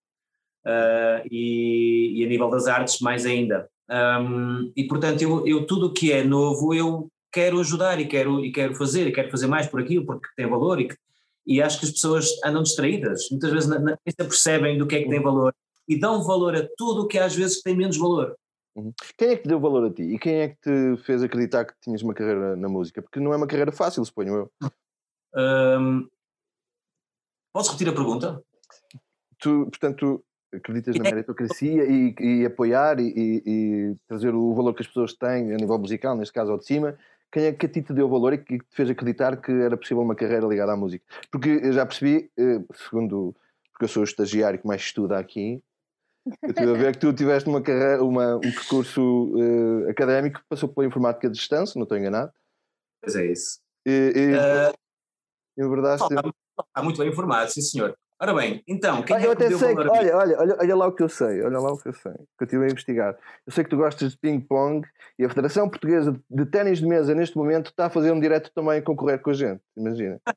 e, e, a nível das artes mais ainda. Um, e portanto eu, eu tudo o que é novo eu quero ajudar e quero, e quero fazer, e quero fazer mais por aquilo, porque tem valor e, que, e acho que as pessoas andam distraídas, muitas vezes nem se percebem do que é que tem valor e dão valor a tudo o que às vezes tem menos valor. Uhum. Quem é que te deu valor a ti? E quem é que te fez acreditar que tinhas uma carreira na música? Porque não é uma carreira fácil, suponho eu. Um, posso repetir a pergunta? Tu, portanto, acreditas na meritocracia e, e apoiar e, e, e, trazer o valor que as pessoas têm a nível musical, neste caso ao de cima. Quem é que a ti te deu valor e que te fez acreditar que era possível uma carreira ligada à música? Porque eu já percebi, eh, segundo, porque eu sou o estagiário que mais estuda aqui, eu estive a ver que tu tiveste uma carreira, uma, um percurso uh, académico que passou pela informática de distância, não estou enganado. Pois é isso. E, e, uh, em verdade. Está muito bem informado, sim senhor. Ora bem, então, quem olha, é eu que sei, valor olha, olha, olha, olha lá o que eu sei, olha lá o que eu sei, que eu estive a investigar. Eu sei que tu gostas de ping-pong e a Federação Portuguesa de Ténis de Mesa neste momento está a fazer um direto também a concorrer com a gente, imagina.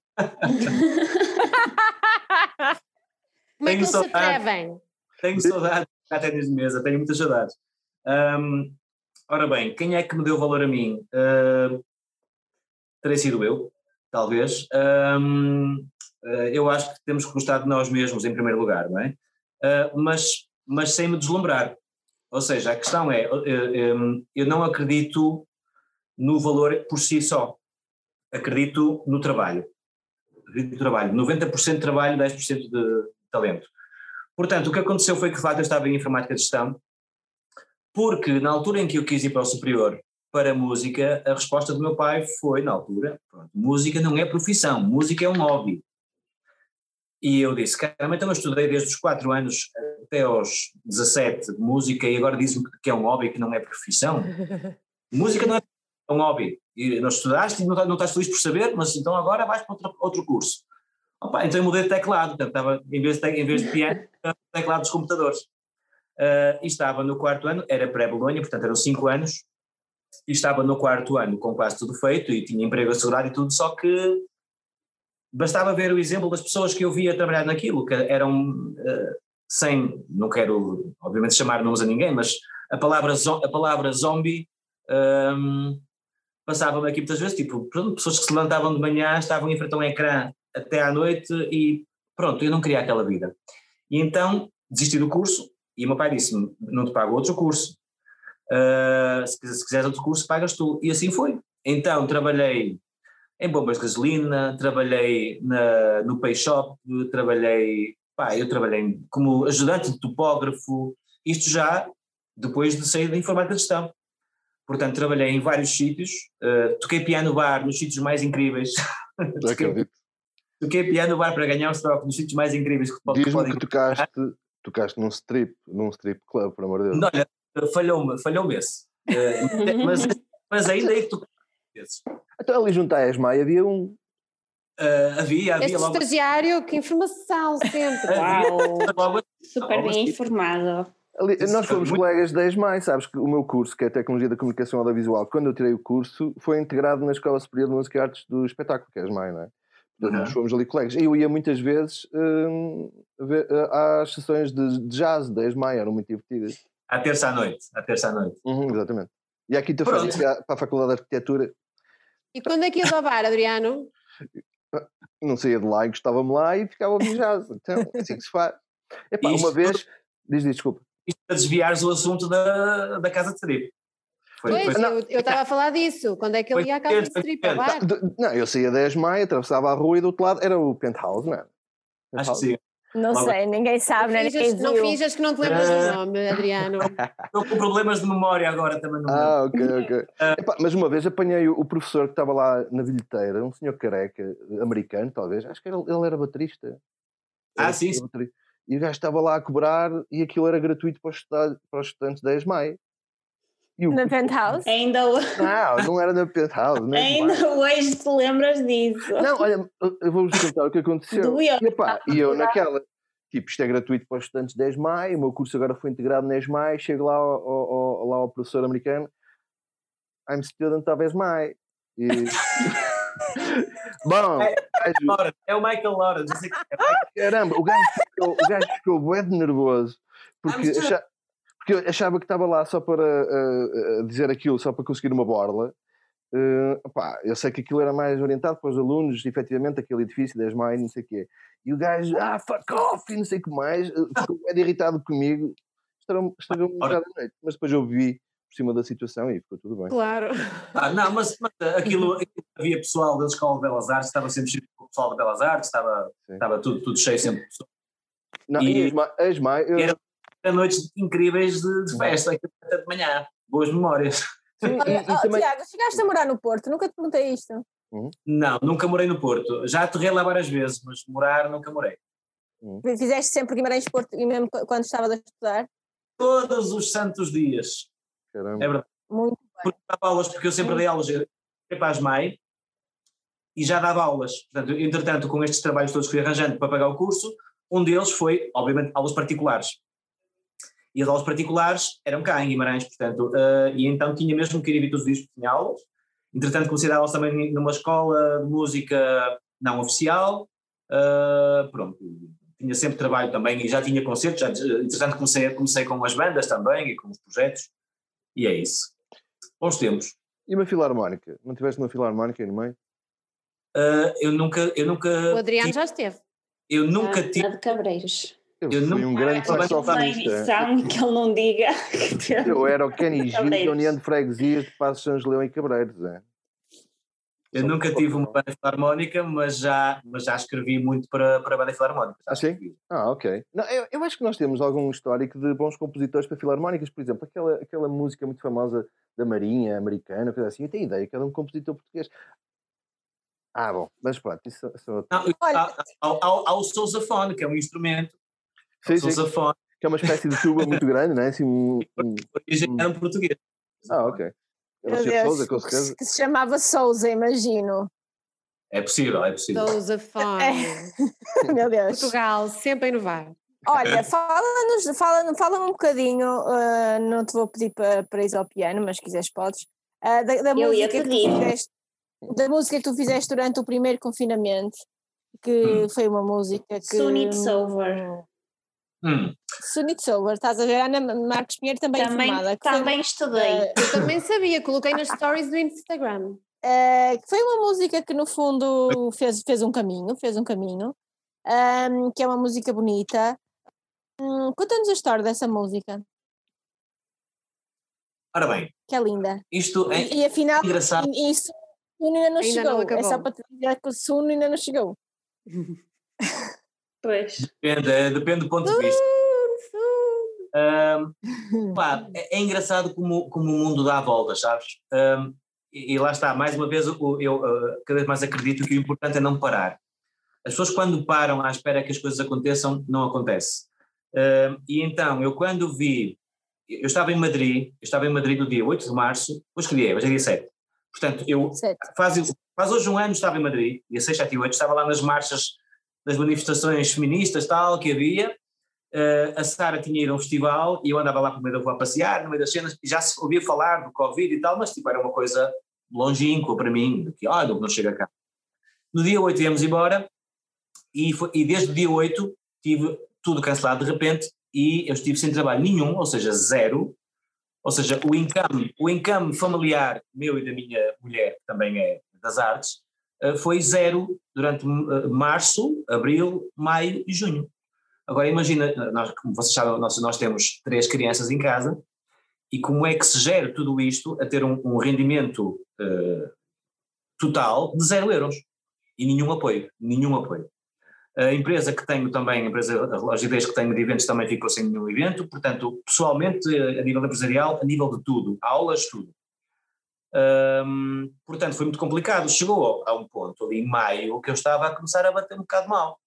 Como é que eles se atrevem? Tenho saudades de ténis de mesa, tenho muitas saudades. Um, ora bem, quem é que me deu valor a mim? Uh, terei sido eu, talvez. Um, eu acho que temos que gostar de nós mesmos em primeiro lugar, não é? Uh, mas, mas sem me deslumbrar. Ou seja, a questão é, eu não acredito no valor por si só. Acredito no trabalho. Acredito no trabalho. 90% de trabalho, 10% de talento. Portanto, o que aconteceu foi que de facto eu estava em informática de gestão, porque na altura em que eu quis ir para o superior para a música, a resposta do meu pai foi, na altura, pronto, música não é profissão, música é um hobby. E eu disse, caramba, então eu estudei desde os 4 anos até aos 17 música e agora diz-me que é um hobby, que não é profissão. música não é um hobby. E não estudaste e não, não estás feliz por saber, mas então agora vais para outro, outro curso. Opa, então eu mudei de teclado, portanto, estava, em, vez de, em vez de piano, teclado dos computadores. Uh, e estava no quarto ano, era pré-Bolonha, portanto eram cinco anos, e estava no quarto ano com quase tudo feito e tinha emprego assegurado e tudo, só que bastava ver o exemplo das pessoas que eu via trabalhar naquilo, que eram uh, sem, não quero obviamente chamar nomes a ninguém, mas a palavra, a palavra zombie um, passava-me aqui muitas vezes, tipo, pessoas que se levantavam de manhã, estavam em frente a um ecrã até à noite e pronto, eu não queria aquela vida. E então desisti do curso e meu pai disse-me, não te pago outro curso, uh, se, se quiseres outro curso pagas tu. E assim foi. Então trabalhei em bombas de gasolina, trabalhei na, no Pay Shop, trabalhei, pá, eu trabalhei como ajudante de topógrafo, isto já depois de sair da informática de gestão. Portanto, trabalhei em vários sítios, uh, toquei piano bar nos sítios mais incríveis. Acredito. Toquei piano bar para ganhar um troco nos sítios mais incríveis que Diz-me que tocaste, tocaste num strip, num strip club, por amor de Deus. Não, olha, falhou-me, falhou-me esse. Uh, mas, mas ainda é que tu Então ali junto à ESMAI havia um. Uh, havia, havia este logo. estagiário, que informação sempre. Uau! Super bem informado. Ali, nós fomos muito... colegas da ESMAI, sabes que o meu curso, que é Tecnologia da Comunicação Audiovisual, quando eu tirei o curso, foi integrado na Escola Superior de Música e Artes do Espetáculo, que é a ESMAI, não é? Uhum. Nós fomos ali colegas. E eu ia muitas vezes uh, ver, uh, às sessões de, de jazz da ESMAI, eram muito divertidas. À terça à noite, à terça à noite. Uhum, exatamente. E à quinta-feira para a Faculdade de Arquitetura. E quando é que ias ao bar, Adriano? Não saía de lá e gostava-me lá e ficava jazz. Então, é assim que se faz. Epá, uma vez... Diz, diz, desculpa. Isto para desviares o assunto da, da casa de strip. Foi, pois, foi... eu estava a falar disso. Quando é que ele ia à casa de strip? Não, não, eu saía 10 de maio, atravessava a rua e do outro lado era o penthouse, não é? Acho que sim. Não sei, ninguém sabe, não, finjas, não finjas que não te lembras do nome, Adriano. Estou com problemas de memória agora também. Não ah, ok, ok. Epá, mas uma vez apanhei o, professor que estava lá na bilheteira, um senhor careca, americano talvez, acho que ele, ele era baterista. Ah, era sim. Baterista. E o gajo estava lá a cobrar e aquilo era gratuito para os, estudantes 10 de Na penthouse? Ainda hoje. Não, não era na penthouse. Ainda hoje te lembras disso. Não, olha, eu vou-vos contar o que aconteceu. Doeu. E, epá, e eu naquela, tipo, isto é gratuito para os estudantes de 10 de maio, o meu curso agora foi integrado no 10 de maio, chego lá ao, ao, lá ao professor americano, I'm student of 10 de maio. E... Bom, é, é, o Michael Lawrence. Caramba, o gajo ficou, o gajo ficou bué de nervoso porque, acha, porque eu achava que estava lá só para uh, uh, dizer aquilo, só para conseguir uma borla. Uh, opá, eu sei que aquilo era mais orientado para os alunos, efetivamente, aquele edifício das mães, não sei o quê. E o gajo, ah, fuck off, e não sei o que mais, ficou bem irritado comigo, estragou-me um bocado noite. Mas depois eu vi por cima da situação e ficou tudo bem. Claro. Ah, não, mas, mas aquilo, aquilo, havia pessoal da Escola de Belas Artes, estava sempre cheio o pessoal de Belas Artes, estava, estava tudo, tudo cheio sempre. Não, e, e as, as mais, eu... noites incríveis de, de festa, até de manhã, boas memórias. Sim, e, e oh, também... Tiago, chegaste a morar no Porto, nunca te perguntei isto. Uhum. Não, nunca morei no Porto. Já aterrei lá várias vezes, mas morar nunca morei. Uhum. Fizeste sempre Guimarães Porto e mesmo quando estava a estudar? Todos os santos dias. Caramba. É verdade. Muito bem. Porque dava aulas, porque eu sempre dei aulas para as MAI e já dava aulas. Portanto, entretanto, com estes trabalhos todos que fui arranjando para pagar o curso, um deles foi, obviamente, aulas particulares. E as aulas particulares eram cá em Guimarães, portanto, uh, e então tinha mesmo que ir todos os porque tinha aulas. Entretanto, comecei a dar aulas também numa escola de música não oficial. Uh, pronto, tinha sempre trabalho também e já tinha concertos. Já, entretanto, comecei, comecei com as bandas também e com os projetos. E é isso. Bons tempos. E uma filarmónica? Não tiveste uma filarmónica aí no meio? Uh, eu nunca. Eu nunca o Adriano tive, já esteve. Eu nunca tive. de Cabreiros. Eu, eu fui um grande saxofonista. que ele não diga. Eu era o Kenny Gil da União de Freguesias de Passos São Leão e Cabreiros. É. Eu nunca tive uma banda filarmónica, mas já, mas já escrevi muito para, para a banda filarmónica. Ah, sim? Ah, ok. Não, eu, eu acho que nós temos algum histórico de bons compositores para filarmónicas, por exemplo, aquela, aquela música muito famosa da Marinha americana, coisa assim, eu tenho ideia que era um compositor português. Ah, bom, mas pronto, isso, isso é Não, há, há, há, o sousafone, que é um instrumento. Sim, sim. Sousafone. Que é uma espécie de tuba muito grande, não é? Assim, um, um, um... era um português. Ah, ok. Meu Deus, Sousa, com certeza. Que se chamava Souza, imagino. É possível, é possível. Souza Fone. É. Meu Deus. Portugal, sempre a inovar. Olha, fala-nos, fala, fala um bocadinho, uh, não te vou pedir para, para ir ao piano, mas se quiseres podes, uh, da, da música que tu fizeste, da música que tu fizeste durante o primeiro confinamento, que hum. foi uma música que... Soon It's Over. Hum. Sunit Silver, estás a ver? Ana Marcos Pinheiro também, também informada. Também foi, estudei. Uh, eu também sabia, coloquei nas stories do Instagram. Uh, foi uma música que no fundo fez, fez um caminho, fez um caminho, um, que é uma música bonita. Um, Conta-nos a história dessa música. Ora bem. Que é linda. Isto é e, e afinal, engraçado. Isso ainda não ainda chegou. Não é só para te dizer que o Suno ainda não chegou. Pois. Depende, é, depende do ponto de vista. Um, pá, é, é, engraçado como, como o mundo dá voltas, sabes? Um, e, e, lá está, mais uma vez, eu, eu uh, cada vez mais acredito que o importante é não parar. As pessoas, quando param à espera que as coisas aconteçam, não acontece. Um, e então, eu quando vi, eu estava em Madrid, eu estava em Madrid no dia 8 de março, hoje que dia é? Hoje é dia 7. Portanto, eu faz, faz hoje um ano estava em Madrid, dia 6, 7 e 8, estava lá nas marchas das manifestações feministas tal que havia. Uh, a Sara tinha ido a um festival e eu andava lá por meio da rua a passear, no meio das cenas, e já se ouvia falar do Covid e tal, mas tipo, era uma coisa longínqua para mim, que olha, não chega cá. No dia 8 íamos embora e, foi, e desde o dia 8 tive tudo cancelado de repente e eu estive sem trabalho nenhum, ou seja, zero, ou seja, o income, o familiar meu e da minha mulher, que também é das artes, foi zero durante eh, março, abril, maio e junho. Agora imagina, nós, como vocês sabem, nós, nós temos três crianças em casa e como é que se gera tudo isto a ter um, um rendimento uh, total de zero euros e nenhum apoio, nenhum apoio. A empresa que tenho também, a empresa a Logidez que tenho de eventos também ficou sem nenhum evento, portanto, pessoalmente, a nível empresarial, a nível de tudo, aulas, tudo. Portanto, foi muito complicado. Chegou a um ponto ali em maio que eu estava a começar a bater um bocado mal.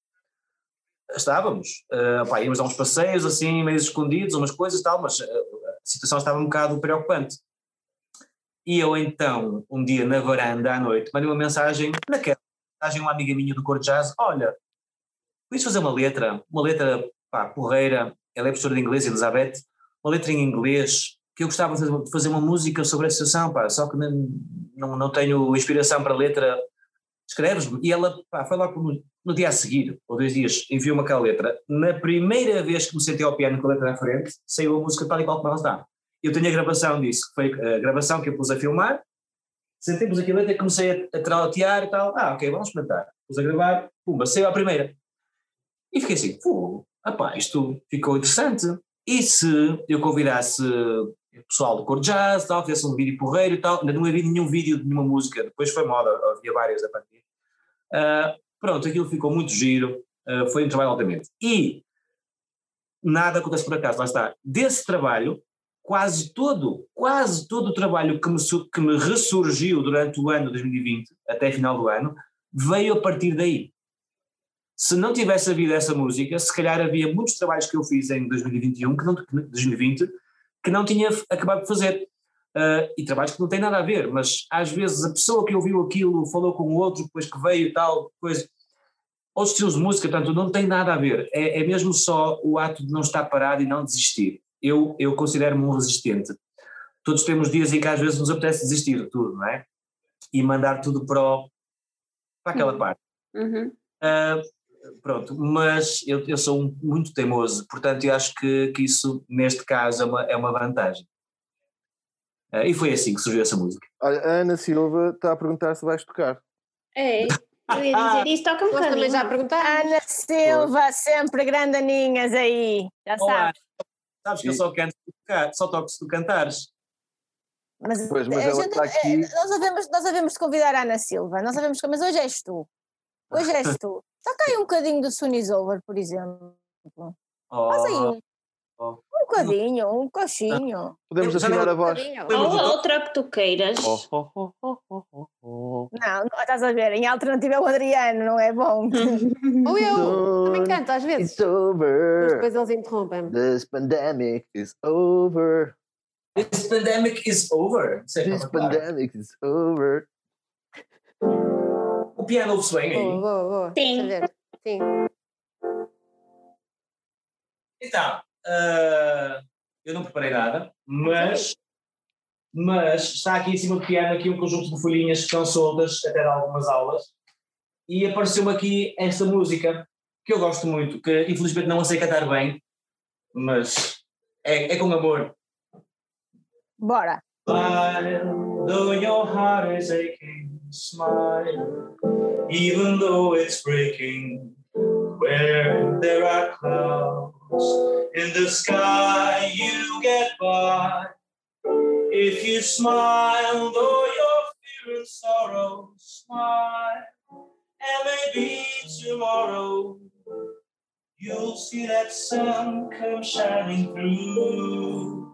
Estávamos, uh, pá, íamos a uns passeios assim, meio escondidos, umas coisas e tal, mas uh, a situação estava um bocado preocupante. E eu então, um dia na varanda à noite, mandei uma mensagem, naquela mensagem, uma amiga minha do Cor Jazz: Olha, podes fazer uma letra, uma letra, pá, porreira, ela é professora de inglês, Elizabeth, uma letra em inglês, que eu gostava de fazer uma música sobre a situação, pá, só que não, não, tenho inspiração para a letra, escreves-me. E ela, pá, foi logo no, no, dia a seguir, ou dois dias, enviou-me aquela letra. Na primeira vez que me sentei ao piano com a letra na frente, saiu a música tal e qual como ela está. Eu tenho a gravação disso, foi a gravação que eu pus a filmar, sentei-pus aqui a letra, comecei a, a trautear e tal, ah, ok, vamos experimentar. Pus a gravar, pumba, saiu a primeira. E fiquei assim, pô, rapaz, isto ficou interessante. E se eu convidasse pessoal do cor jazz, tal, fez um vídeo porreiro e tal, ainda não havia nenhum vídeo de nenhuma música, depois foi moda, havia várias a partir. Uh, pronto, aquilo ficou muito giro, uh, foi um trabalho altamente. E nada acontece por acaso, lá está. Desse trabalho, quase todo, quase todo o trabalho que me, que me ressurgiu durante o ano 2020, até final do ano, veio a partir daí. Se não tivesse havido essa música, se calhar havia muitos trabalhos que eu fiz em 2021, que não, 2020, que não tinha acabado de fazer. Uh, e trabalhos que não têm nada a ver, mas às vezes a pessoa que ouviu aquilo falou com o outro, depois que veio e tal, coisa. Outros estilos de música, portanto, não tem nada a ver. É, é mesmo só o ato de não estar parado e não desistir. Eu, eu considero-me um resistente. Todos temos dias em que às vezes nos apetece desistir de tudo, não é? E mandar tudo para, o, para aquela uhum. parte. Uhum. Uh, pronto, mas eu, eu sou muito teimoso, portanto eu acho que, que isso neste caso é uma, é uma vantagem. Uh, e foi assim que surgiu essa música. Olha, a Ana Silva está a perguntar se vais tocar. É, eu ia dizer isso, toca um Nós também já perguntámos. Ana Silva, sempre grandaninhas aí, já Olá. sabes. Sabes que eu só canto se tocar, só toco se tu cantares. Mas, Pois, mas a ela gente- está aqui. eh, nós, havemos, nós havemos de convidar a Ana Silva, nós havemos, mas hoje és tu. Hoje és tu. Toca aí um bocadinho do Sun is Over, por exemplo. Faz aí Oh, um, oh. um bocadinho, um coxinho. Podemos não- a voz. Ou outra que tu queiras. Oh, oh, oh, oh, oh, oh, oh. Não, não, estás a ver, em alternativa é o Adriano, não é bom. Ou eu, também canto às vezes. It's over. Mas depois eles interrompem-me. This pandemic is over. This pandemic is over. É This espetacular. pandemic is over. O piano bem aí. Boa, boa, boa. Sim. Deixa ver. Sim. Então, ah, eu não preparei nada, mas, mas está aqui em cima do piano aqui um conjunto de folhinhas que estão soltas até de algumas aulas e apareceu-me aqui esta música que eu gosto muito, que infelizmente não a sei cantar bem, mas é, é com amor. Bora. Smile, though your heart is aching, smile, even though it's breaking. Where there are clouds in the sky, you get by. If you smile, though your fear and sorrow, smile, and maybe tomorrow you'll see that sun come shining through.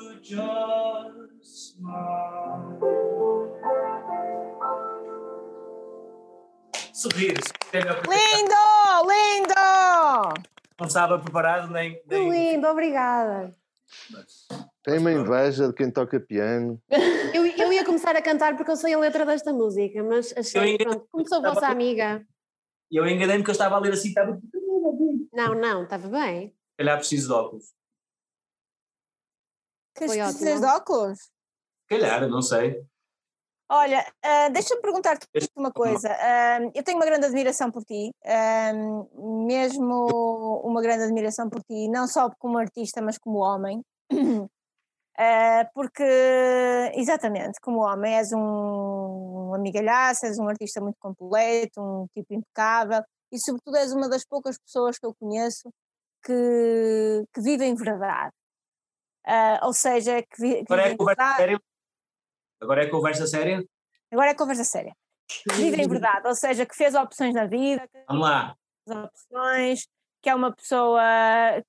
just smile. Sorrir, é a Lindo! Lindo! não estava preparado nem. Que nem lindo, obrigada. mas- Tem uma inveja de quem toca piano. Eu, eu ia começar a cantar porque eu sei a letra desta música, mas Eu achei, pronto, como sou vossa amiga. E eu enganei-me que eu estava a ler assim, estava. Se Não, não, estava bem. calhar preciso de óculos. Queres Foi precisas de óculos? calhar, não sei. Olha, ah, deixa-me perguntar-te uma coisa. Ah, eu tenho uma grande admiração por ti, ah, mesmo uma grande admiração por ti, não só como artista, mas como homem. Porque, exatamente, como homem, és um, um amigalhaço, és um artista muito completo, um tipo impecável e, sobretudo, és uma das poucas pessoas que eu conheço que, que vivem verdade. Ah, ou seja, que, vi, que Agora é conversa séria? Agora é conversa séria? Agora é conversa séria. Que Vive em verdade, ou seja, que fez opções na vida, que Vamos lá. opções, que é uma pessoa,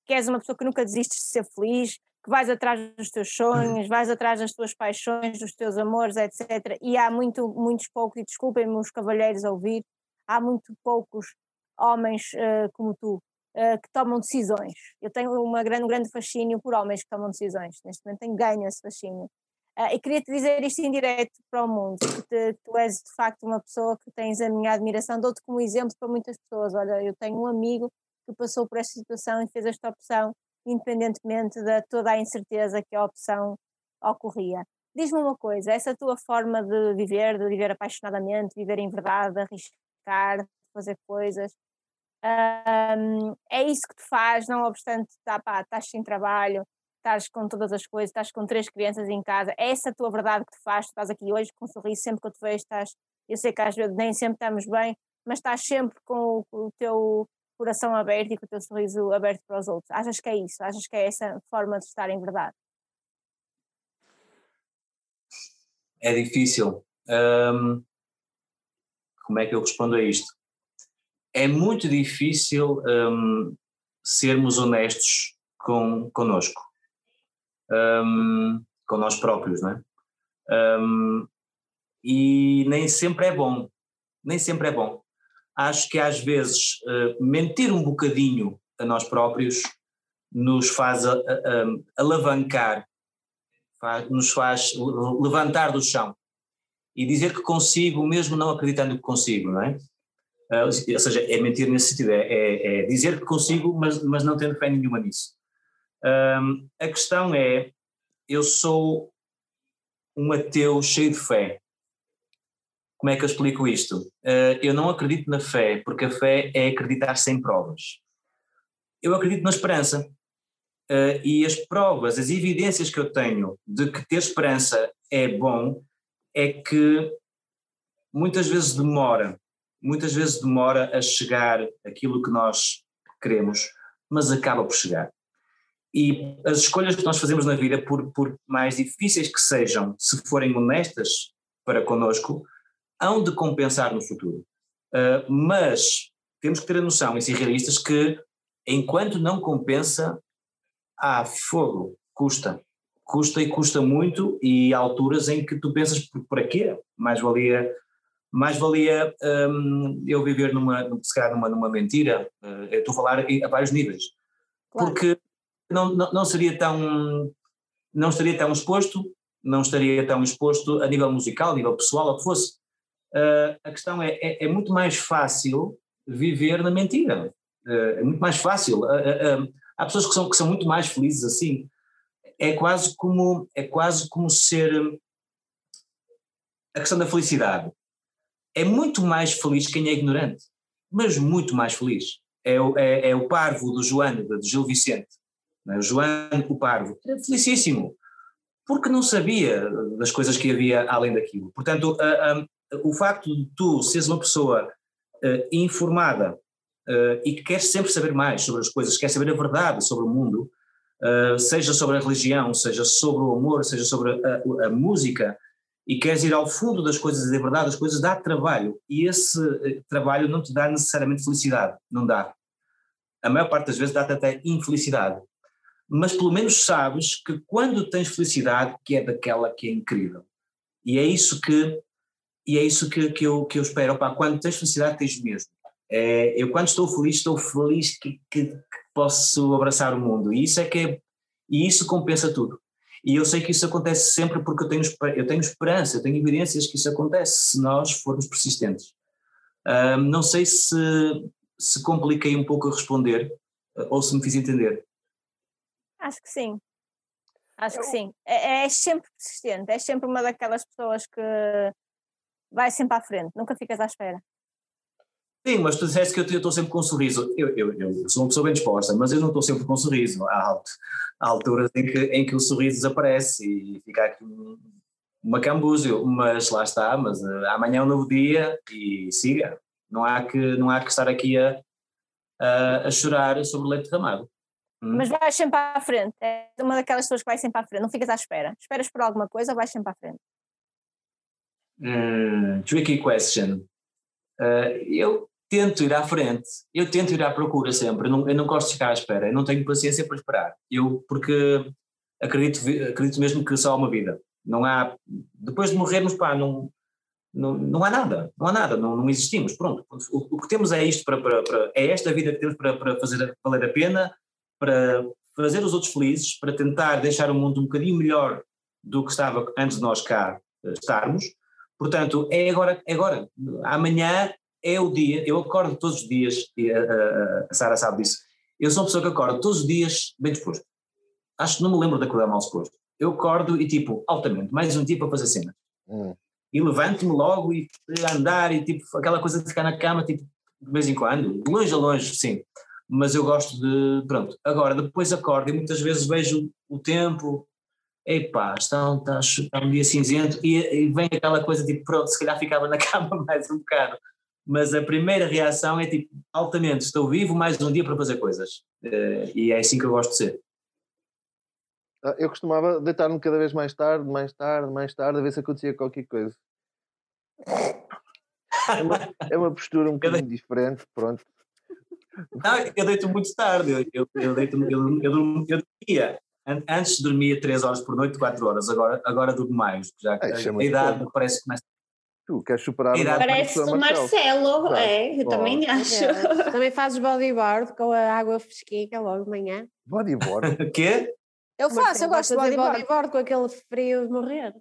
que és uma pessoa que nunca desistes de ser feliz, que vais atrás dos teus sonhos, vais atrás das tuas paixões, dos teus amores, etc. E há muito, muitos poucos, e desculpem-me os cavalheiros a ouvir, há muito poucos homens eh, como tu eh, que tomam decisões. Eu tenho uma grande, um grande fascínio por homens que tomam decisões. Neste momento tenho ganho esse fascínio. Ah, e queria-te dizer isto em direto para o mundo, que te- tu és de facto uma pessoa que tens a minha admiração, dou-te como exemplo para muitas pessoas. Olha, eu tenho um amigo que passou por esta situação e fez esta opção independentemente de toda a incerteza que a opção ocorria. Diz-me uma coisa, essa tua forma de viver, de viver apaixonadamente, viver em verdade, de arriscar, fazer coisas, um, é isso que te faz, não obstante tá, pá, estás sem trabalho, estás com todas as coisas, estás com três crianças em casa, é essa a tua verdade que te faz, tu estás aqui hoje com um sorriso, sempre que eu te vejo estás, eu sei que às vezes nem sempre estamos bem, mas estás sempre com o, o teu coração aberto e com o teu sorriso aberto para os outros. Achas que é isso? Achas que é essa forma de estar em verdade? É difícil. Como é que eu respondo a isto? É muito difícil um, sermos honestos com, connosco, um, com nós próprios, não é? Um, e nem sempre é bom, nem sempre é bom. Acho que às vezes uh, mentir um bocadinho a nós próprios nos faz a, a, a, alavancar nos faz levantar do chão e dizer que consigo, mesmo não acreditando que consigo, não é? Uh, ou seja, é mentir nesse sentido, é, é, é, dizer que consigo, mas, mas não tendo fé nenhuma nisso. Um, a questão é, eu sou um ateu cheio de fé. Como é que eu explico isto? Uh, eu não acredito na fé, porque a fé é acreditar sem provas. Eu acredito na esperança. Uh, e as provas, as evidências que eu tenho de que ter esperança é bom, é que muitas vezes demora, muitas vezes demora a chegar aquilo que nós queremos, mas acaba por chegar. E as escolhas que nós fazemos na vida, por, por mais difíceis que sejam, se forem honestas para connosco, hão de compensar no futuro. Uh, mas temos que ter a noção, e ser realistas, que enquanto não compensa, ah, fogo, custa. Custa e custa muito, e há alturas em que tu pensas, por, quê? Mais valia, mais valia um, eu viver numa, se calhar numa, numa mentira, uh, estou a falar a vários níveis, claro. porque não, não, não seria tão, não estaria tão exposto, não estaria tão exposto a nível musical, a nível pessoal, ou que fosse. Uh, a questão é, é, é, muito mais fácil viver na mentira, uh, é muito mais fácil. Há pessoas que são, que são muito mais felizes assim. É quase como, é quase como ser a questão da felicidade. É muito mais feliz quem é ignorante, mas muito mais feliz. É o, é, é o parvo do Joano, do Gil Vicente. É? O Joano, o parvo, era felicíssimo, porque não sabia das coisas que havia além daquilo. Portanto, a, a, o facto de tu seres uma pessoa uh, informada uh, e que queres sempre saber mais sobre as coisas, queres saber a verdade sobre o mundo, uh, seja sobre a religião, seja sobre o amor, seja sobre a, música, e queres ir ao fundo das coisas e da verdade das coisas, dá trabalho. E esse uh, trabalho não te dá necessariamente felicidade, não dá. A maior parte das vezes dá-te até infelicidade. Mas pelo menos sabes que quando tens felicidade, que é daquela que é incrível. E é isso que e é isso que, que, eu, que eu espero. Opa, quando tens felicidade, tens mesmo. É, eu quando estou feliz, estou feliz que, que, que, posso abraçar o mundo e isso é que é, e isso compensa tudo. E eu sei que isso acontece sempre porque eu tenho, eu tenho esperança, eu tenho evidências que isso acontece se nós formos persistentes. Um, não sei se, se compliquei um pouco a responder ou se me fiz entender. Acho que sim. Acho que sim. É, é sempre persistente, é sempre uma daquelas pessoas que vai sempre à frente, nunca ficas à espera. Sim, mas tu disseste que eu estou sempre com um sorriso. Eu, eu, eu, sou uma pessoa bem disposta, mas eu não estou sempre com um sorriso. Há, há alturas em que, em que o sorriso desaparece e fica aqui uma cambúzio, mas lá está, mas uh, amanhã é um novo dia e siga. Não há que, não há que estar aqui a, a, a chorar sobre o leite derramado. Hum? Mas vais sempre à frente, é uma daquelas pessoas que vai sempre à frente, não ficas à espera. Esperas por alguma coisa ou vais sempre à frente? Hum, tricky question. Uh, eu tento ir à frente, eu tento ir à procura sempre, eu não, eu não gosto de ficar à espera, eu não tenho paciência para esperar, eu porque acredito, acredito mesmo que só há uma vida, não há, depois de morrermos pá, não, não, não há nada, não há nada, não, não existimos, pronto, o, o que temos é isto, para, para, para, é esta vida que temos para, para fazer valer a pena, para fazer os outros felizes, para tentar deixar o mundo um bocadinho melhor do que estava antes de nós cá eh, estarmos, portanto é agora, é agora, amanhã é o dia, eu acordo todos os dias, a, a, a Sara sabe disso, Eu sou uma pessoa que acorda todos os dias bem disposto. Acho que não me lembro de acordar mal disposto. Eu acordo e tipo, altamente, mais um dia para fazer cena. Hum. E levanto-me logo e andar e tipo, aquela coisa de ficar na cama, tipo, de vez em quando, de longe a longe, sim. Mas eu gosto de, pronto. Agora, depois acordo e muitas vezes vejo o tempo, epá, está, está, está um dia cinzento e, e vem aquela coisa tipo, pronto, se calhar ficava na cama mais um bocado mas a primeira reação é tipo, altamente, estou vivo, mais um dia para fazer coisas. Uh, e é assim que eu gosto de ser. Ah, eu costumava deitar-me cada vez mais tarde, mais tarde, mais tarde, a ver se acontecia qualquer coisa. É uma, é uma postura um bocadinho diferente, pronto. Não, eu deito muito tarde, eu, eu, eu deito eu, eu, eu, dormia, antes dormia 3 horas por noite, 4 horas, agora, agora durmo mais, já que a, a idade parece que começa Tu queres superar o Parece o Marcelo, Marcelo. é, eu também acho. Também fazes bodyboard com a água fresquinha logo de manhã. Bodyboard? O quê? Eu faço, eu gosto de bodyboard. bodyboard com aquele frio de morrer.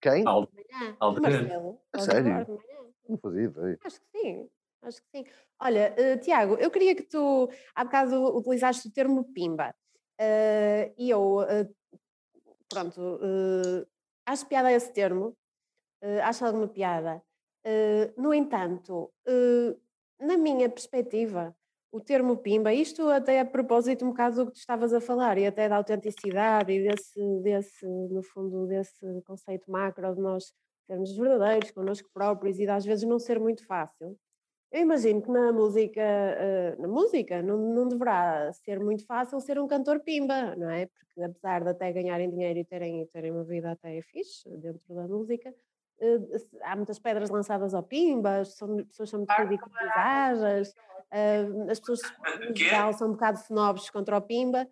Quem? Marcelo. A sério? Não fazia ideia. Acho que sim. Acho que sim. Olha, uh, Tiago, eu queria que tu, há bocado utilizaste o termo pimba. Uh, e eu, uh, pronto, acho piada esse termo, uh, acho alguma piada. Uh, no entanto, uh, na minha perspectiva, o termo pimba, isto até a propósito um bocado do que tu estavas a falar e até da autenticidade e desse, desse no fundo, desse conceito macro de nós sermos verdadeiros connosco próprios e de às vezes não ser muito fácil. Eu imagino que na música, na música não, não deverá ser muito fácil ser um cantor pimba, não é? Porque apesar de até ganharem dinheiro e terem, terem uma vida até fixe dentro da música, eh, há muitas pedras lançadas ao pimba, as pessoas são muito ridicularizadas, eh, as pessoas geral são um bocado snobs contra o pimba,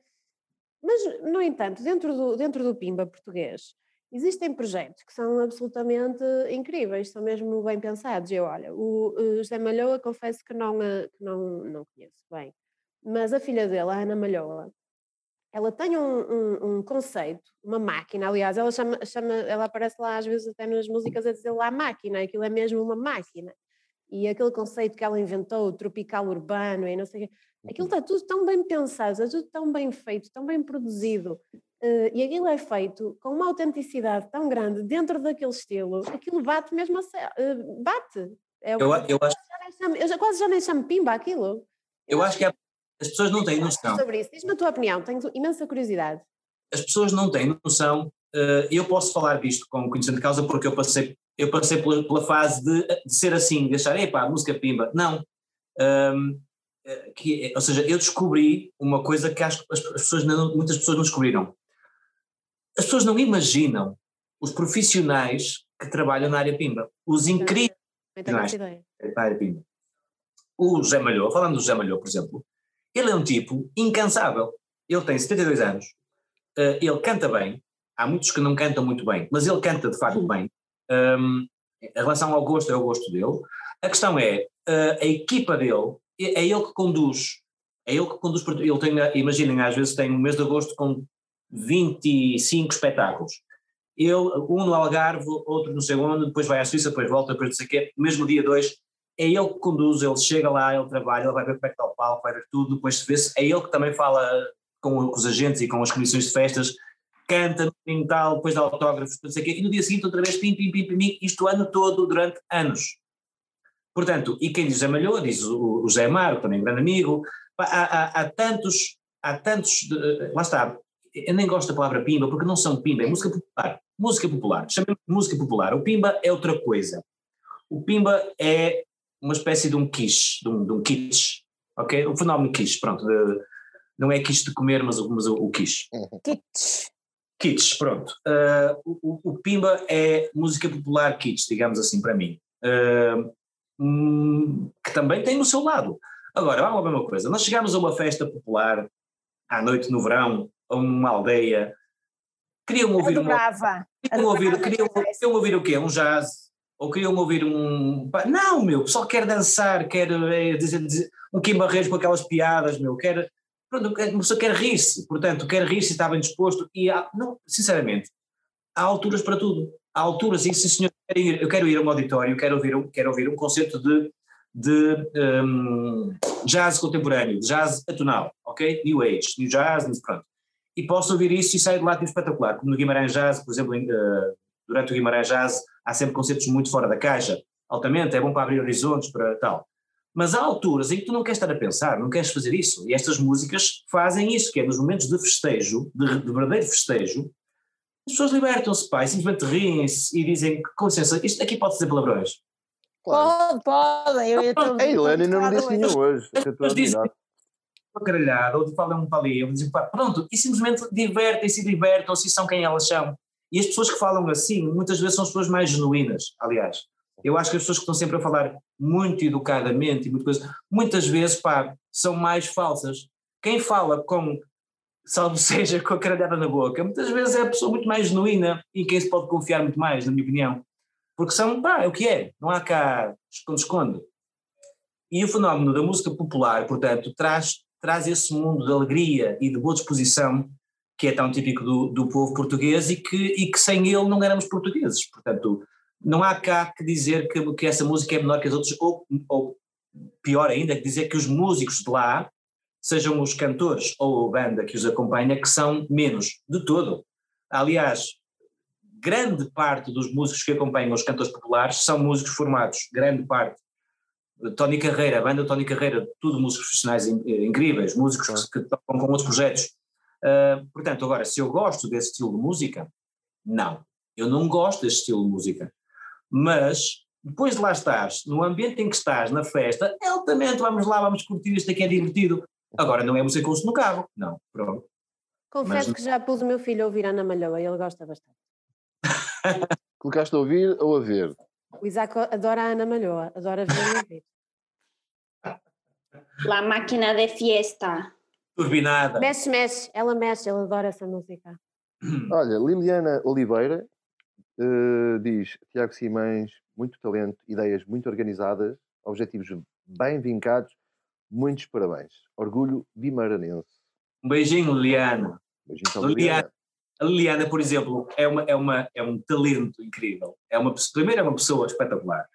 mas, no entanto, dentro do, dentro do pimba português, existem projetos que são absolutamente incríveis, são mesmo bem pensados. Eu, olha, o, o José Malhoa, confesso que não, que não, não conheço bem, mas a filha dele, a Ana Malhoa, ela tem um, um, um, conceito, uma máquina, aliás, ela chama, chama, ela aparece lá às vezes até nas músicas a dizer lá máquina, aquilo é mesmo uma máquina. E aquele conceito que ela inventou, tropical urbano e não sei o quê, aquilo uhum. está tudo tão bem pensado, está tudo tão bem feito, tão bem produzido, uh, e aquilo é feito com uma autenticidade tão grande dentro daquele estilo, aquilo bate mesmo a uh, bate. É eu, eu, acho... eu já, quase já nem chamo pimba aquilo. Eu acho que é as pessoas não têm noção. Sobre isso, diz-me a tua opinião, tenho imensa curiosidade. As pessoas não têm noção. Uh, eu posso falar disto com conhecimento de causa porque eu passei, eu passei pela, pela fase de, de, ser assim, de achar, epá, música pimba. Não. Um, eh, que, ou seja, eu descobri uma coisa que acho que as pessoas não, muitas pessoas não descobriram. As pessoas não imaginam os profissionais que trabalham na área pimba. Os incríveis profissionais na área pimba. O José Malhou, falando do José Malhou, por exemplo, ele é um tipo incansável. Ele tem 72 anos, uh, ele canta bem. Há muitos que não cantam muito bem, mas ele canta de facto bem. Um, em relação ao gosto, é o gosto dele. A questão é, uh, a equipa dele, é, é ele que conduz. É ele que conduz. Ele tem, imaginem, às vezes tem um mês de agosto com 25 espetáculos. Ele, um no Algarve, outro no segundo, depois vai à Suíça, depois volta, depois não sei o quê. Mesmo dia 2, é ele que conduz, ele chega lá, ele trabalha, ele vai ver como é que está o palco, vai ver tudo, depois se vê -se, é ele que também fala com os agentes e com as comissões de festas, canta no tal, depois dá autógrafos, não sei o quê, e no dia seguinte outra vez pim, pim, pim, pim, isto o ano todo, durante anos. Portanto, e quem diz Zé Malhoa, diz o, o Zé Amaro, também um grande amigo, há, há, há tantos, há tantos, lá está, eu nem gosto da palavra pimba, porque não são pimba, é música popular, música popular, chamemos de música popular, o pimba é outra coisa. O pimba é uma espécie de um quiche, de um, de um kitsch, ok? O fenómeno quiche, pronto, de, não é quiche de comer, mas, mas o, o quiche. Uhum. Kitsch. Kitsch, pronto. Uh, o, o, Pimba é música popular kitsch, digamos assim, para mim. Uh, hum, que também tem no seu lado. Agora, vamos ver uma coisa, nós chegamos a uma festa popular, à noite no verão, a uma aldeia, queriam ouvir uma... Queriam ouvir, queriam, queriam ouvir o quê? Um jazz, ou queriam ouvir um. Não, meu, só quer dançar, quer é, dizer, dizer, um Kim Barreiros com aquelas piadas, meu, quer. Pronto, uma pessoa quer rir-se, portanto, quer rir-se e está bem disposto. E há, não, sinceramente, há alturas para tudo. Há alturas em que, sim, senhor, eu quero ir, eu quero ir a um auditório, quero ouvir um, quero ouvir um concerto de, de um, jazz contemporâneo, de jazz atonal, ok? New Age, New Jazz, pronto. E posso ouvir isso e sair de lá tipo espetacular. Como no Guimarães Jazz, por exemplo, uh, durante o Guimarães Jazz há sempre concertos muito fora da caixa, altamente, é bom para abrir horizontes, para tal. Mas há alturas em que tu não queres estar a pensar, não queres fazer isso. E estas músicas fazem isso, que é nos momentos de festejo, de, de verdadeiro festejo, as pessoas libertam-se, pai, simplesmente riem-se e dizem, com licença, isto aqui pode dizer palavrões. Claro. Pode, pode. Eu, eu a Helena não me disse nenhum hoje. As dizem uma caralhada, ou falam para ali, ou dizem, pronto, e simplesmente divertem-se e libertam-se e são quem elas são. E as pessoas que falam assim, muitas vezes são as pessoas mais genuínas, aliás. Eu acho que as pessoas que estão sempre a falar muito educadamente e muita coisa, muitas vezes, pá, são mais falsas. Quem fala com, salvo seja, com a caralhada na boca, muitas vezes é a pessoa muito mais genuína e em quem se pode confiar muito mais, na minha opinião. Porque são, pá, é o que é, não há cá esconde-esconde. E o fenómeno da música popular, portanto, traz, traz esse mundo de alegria e de boa disposição que é tão típico do, do povo português e que, e que sem ele não éramos portugueses. Portanto, não há cá que dizer que, que essa música é menor que as outras, ou, ou pior ainda, que dizer que os músicos de lá, sejam os cantores ou a banda que os acompanha, que são menos, de todo. Aliás, grande parte dos músicos que acompanham os cantores populares são músicos formados, grande parte. Tony Carreira, a banda Tony Carreira, tudo músicos profissionais incríveis, músicos que, que tocam com outros projetos, Uh, portanto, agora, se eu gosto desse estilo de música, não. Eu não gosto desse estilo de música. Mas, depois de lá estás, no ambiente em que estás, na festa, altamente, vamos lá, vamos curtir, isto aqui é divertido. Agora, não é música que ouço no carro, não, pronto. Confesso Mas... que já pus o meu filho a ouvir Ana Malhoa ele gosta bastante. Colocaste a ouvir ou a ver? O Isaac adora a Ana Malhoa, adora ver e ouvir. La máquina de fiesta turbinada. Mexe, mexe, ela mexe, ela adora essa música. Olha, Liliana Oliveira uh, diz: Tiago Simões, muito talento, ideias muito organizadas, objetivos bem vincados, muitos parabéns. Orgulho bimaranense. Um beijinho, Liliana. Beijinho, Liliana. A Liliana, por exemplo, é, uma, é, uma, é um talento incrível. É uma, primeiro, é uma pessoa espetacular.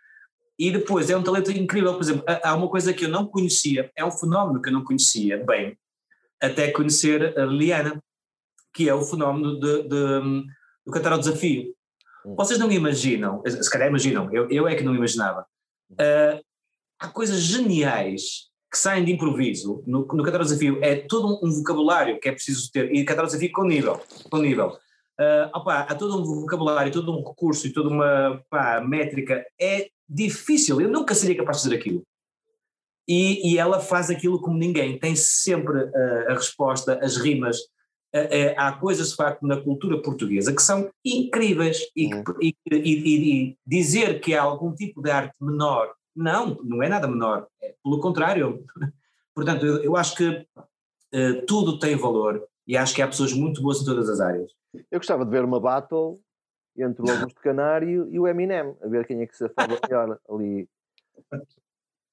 E depois é um talento incrível. Por exemplo, há uma coisa que eu não conhecia, é um fenómeno que eu não conhecia bem, até conhecer a Liliana, que é o fenómeno de, de, do cantar ao desafio. Hum. Vocês não imaginam, se calhar imaginam, eu, eu é que não imaginava. Uh, há coisas geniais que saem de improviso no, no cantar ao desafio. É todo um, um, vocabulário que é preciso ter, e cantar ao desafio com nível. Com nível. Uh, opa, há todo um vocabulário, todo um recurso e toda uma pá, métrica. É difícil, eu nunca seria capaz de fazer aquilo e, e ela faz aquilo como ninguém, tem sempre uh, a resposta, as rimas. Uh, há coisas de facto na cultura portuguesa que são incríveis e, uhum. e, e, e, dizer que há algum tipo de arte menor, não, não é nada menor, é, pelo contrário. Portanto, eu, eu acho que tudo tem valor e acho que há pessoas muito boas em todas as áreas. Eu gostava de ver uma battle entre o Augusto Canário e o Eminem, a ver quem é que se afaba melhor ali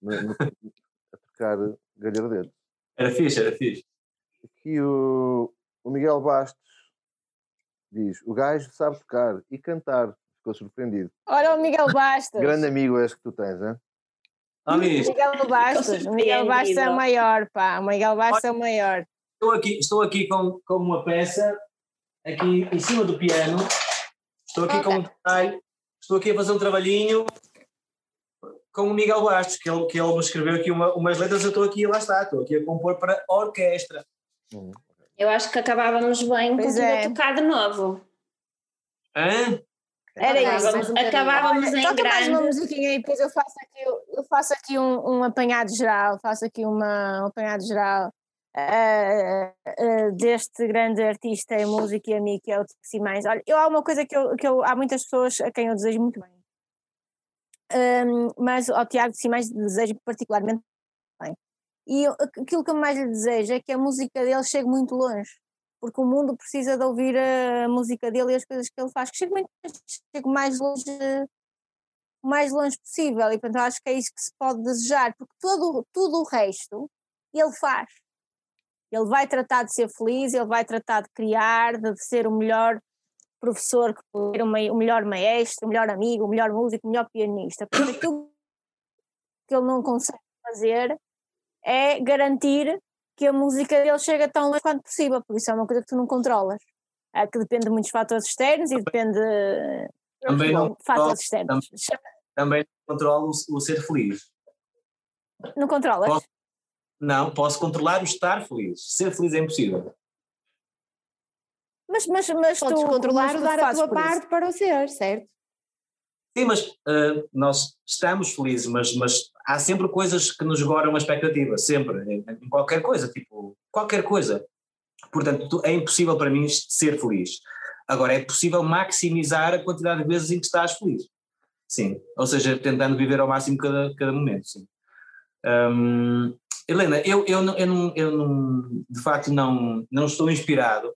no, no, a trocar galhardetes. Era fixe, era fixe. Aqui o, o Miguel Bastos diz: o gajo sabe tocar e cantar. Ficou surpreendido. Olha o Miguel Bastos. Grande amigo és que tu tens, hein? Ah, Miguel Bastos. O Miguel Bastos é o maior, pá. O Miguel Bastos é o maior. Estou aqui, estou aqui com, com uma peça aqui em cima do piano. Estou aqui com um detalhe. Estou aqui a fazer um trabalhinho com o Miguel Bastos, que ele, que ele me escreveu aqui uma, umas letras, eu estou aqui, lá está, estou aqui a compor para orquestra. Hum. Eu acho que acabávamos bem pois com é. tocar de novo. Hã? Era isso. Acabávamos em Toca grande. mais uma musiquinha e depois eu faço aqui, eu faço aqui um, um apanhado geral, faço aqui uma, um apanhado geral uh, uh, deste grande artista em música e amigo que é o Simães. Olha, eu há uma coisa que eu, que eu, há muitas pessoas a quem eu desejo muito bem um, mas ao Tiago Simões desejo particularmente bem. E aquilo que eu mais lhe desejo é que a música dele chegue muito longe, porque o mundo precisa de ouvir a música dele e as coisas que ele faz, que chegue, muito, chegue mais longe o mais longe possível, e portanto acho que é isso que se pode desejar, porque todo, tudo o resto ele faz. Ele vai tratar de ser feliz, ele vai tratar de criar, de ser o melhor professor, que foi o melhor maestro, o melhor amigo, o melhor músico, o melhor pianista. Porque aquilo que ele não consegue fazer é garantir que a música dele chega tão longe quanto possível, porque isso é uma coisa que tu não controlas. É que depende de muitos fatores externos e depende também não, de fatores externos. Também, controlo o, o, ser feliz. Não controlas? Posso, não, posso controlar o estar feliz. Ser feliz é impossível. Mas, mas, mas Podes tu, controlar dar a tua parte isso? para o ser, certo? Sim, mas uh, nós estamos felizes, mas, mas há sempre coisas que nos goram a expectativa, sempre, em, em, qualquer coisa, tipo, qualquer coisa. Portanto, é impossível para mim ser feliz. Agora, é possível maximizar a quantidade de vezes em que estás feliz. Sim, ou seja, tentando viver ao máximo cada, cada momento, sim. Um, Helena, eu, eu, não, eu, não, eu não, de facto não, não estou inspirado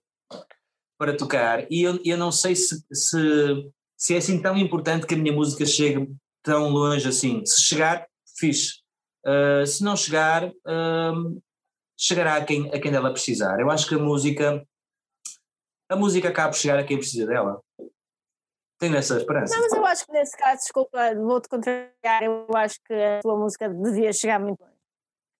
para tocar e eu, eu não sei se, se se é assim tão importante que a minha música chegue tão longe assim. Se chegar, fixe. Uh, se não chegar, uh, chegará a quem, a quem dela precisar. Eu acho que a música, a música acaba por chegar a quem precisa dela. Tenho essa esperança. Não, mas eu acho que nesse caso, desculpa, vou-te contrariar, eu acho que a tua música devia chegar muito longe.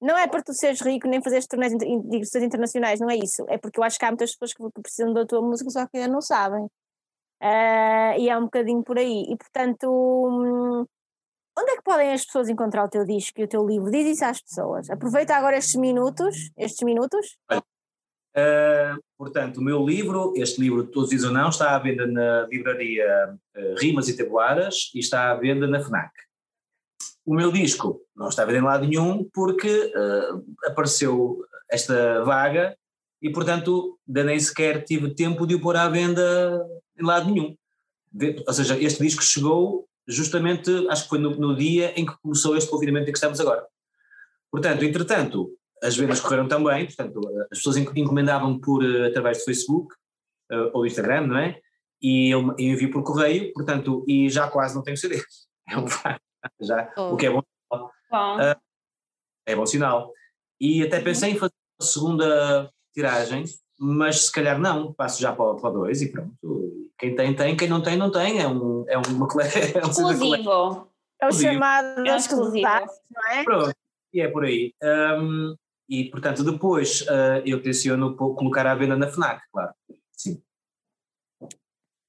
Não é para tu seres rico nem fazeres torneios de internacionais, não é isso. É porque eu acho que há muitas pessoas que precisam da tua música, só que ainda não sabem. Uh, e é um bocadinho por aí. E portanto, hum, onde é que podem as pessoas encontrar o teu disco e o teu livro? Diz isso às pessoas. Aproveita agora estes minutos. Estes minutos. Uh, portanto, o meu livro, este livro Todos Dizem Não, está à venda na livraria uh, Rimas e Tabuadas e está à venda na FNAC. O meu disco não venda em lado nenhum porque apareceu esta vaga e, portanto, nem sequer tive tempo de o pôr à venda em lado nenhum. Ou seja, este disco chegou justamente, acho que foi no, no, dia em que começou este confinamento em que estamos agora. Portanto, entretanto, as vendas correram também, portanto, as pessoas encomendavam por, eh, através do Facebook uh, ou Instagram, não é? E eu, eu envio por correio, portanto, e já quase não tenho CD. É um facto, já, oh. o que é bom sinal. Uh, é bom sinal. E até pensei em fazer uma segunda tiragem, mas se calhar não, passo já para, para dois e pronto. Quem tem, tem, quem não tem, não tem. É, um, é uma colega. É um exclusivo. É o chamado é exclusivo, não é? Pronto, e é por aí. Um, e portanto, depois uh, eu tenciono colocar à venda na FNAC, claro. Sim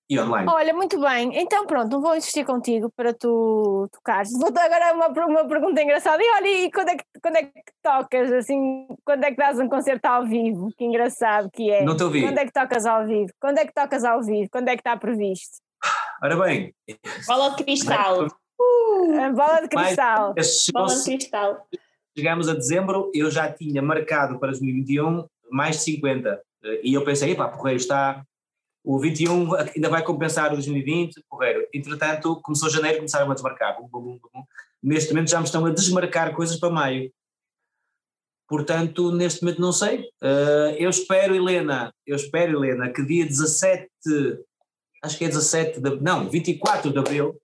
e online. Olha, muito bem. Então pronto, não vou insistir contigo para tu tocares. Vou agora uma, uma pergunta engraçada. E olha, e quando é, que, quando é que tocas? Assim, quando é que dás um concerto ao vivo? Que engraçado que é. Não te ouvi. Quando é que tocas ao vivo? Quando é que tocas ao vivo? Quando é que está previsto? Ora bem. Bola de cristal. Uh, bola de cristal. bola de cristal. Chegamos a dezembro, eu já tinha marcado para 2021 mais de 50. E eu pensei, epá, Correio está o 21 ainda vai compensar o 2020, correram. Entretanto, começou janeiro começaram a desmarcar. Bum, bum, bum, neste momento já me estão a desmarcar coisas para maio. Portanto, neste momento não sei. Uh, eu espero, Helena, eu espero, Helena, que dia 17, acho que é 17 de, não, 24 de Abril,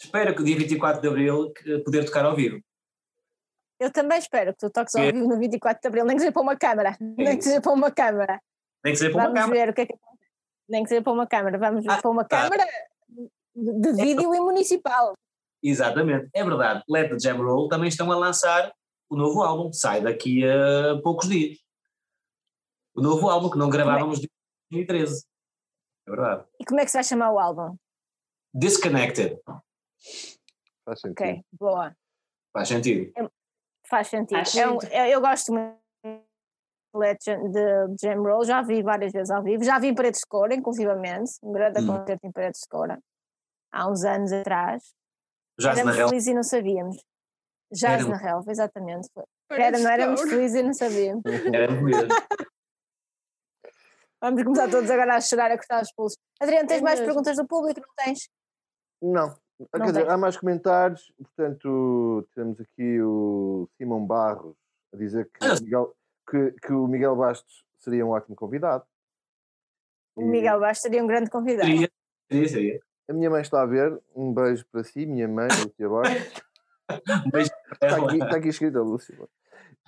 espero que o dia 24 de Abril poder tocar ao vivo. Eu também espero que tu toques ao vivo no 24 de Abril, nem que seja para uma câmara, nem que seja para uma câmara. Nem que seja para Vamos uma câmara. Ver o que é que... Nem que seja para uma câmara. Vamos ver ah, para uma tá. câmara de vídeo é. e municipal. Exatamente, é verdade. Let the Jam Roll também estão a lançar o novo álbum, sai daqui a poucos dias. O novo álbum que não gravávamos desde 2013. É verdade. E como é que se vai chamar o álbum? Disconnected. Faz sentido. Ok, boa. Faz sentido. É, faz sentido. Faz sentido. É um, é, eu gosto muito Legend de Jam Roll, já vi várias vezes ao vivo, já vi em Paredes de Cor, inclusivamente, um grande hum. concerto em Paredes de Cor, há uns anos atrás. Já éramos felizes e não sabíamos. Jazz Era... na relva, exatamente. Era, não éramos felizes e não sabíamos. Vamos começar todos agora a chorar, a cortar os pulsos. Adriano, tens é mais perguntas do público? Não tens? Não. não Quer dizer, há mais comentários. Portanto, temos aqui o Simão Barros a dizer que ah. Miguel, que, que o Miguel Bastos seria um ótimo convidado. O Miguel Bastos seria um grande convidado. Seria, seria. A minha mãe está a ver, um beijo para si, minha mãe, Lúcia Bastos. um beijo para ela. Está aqui, está aqui escrito a Lúcia.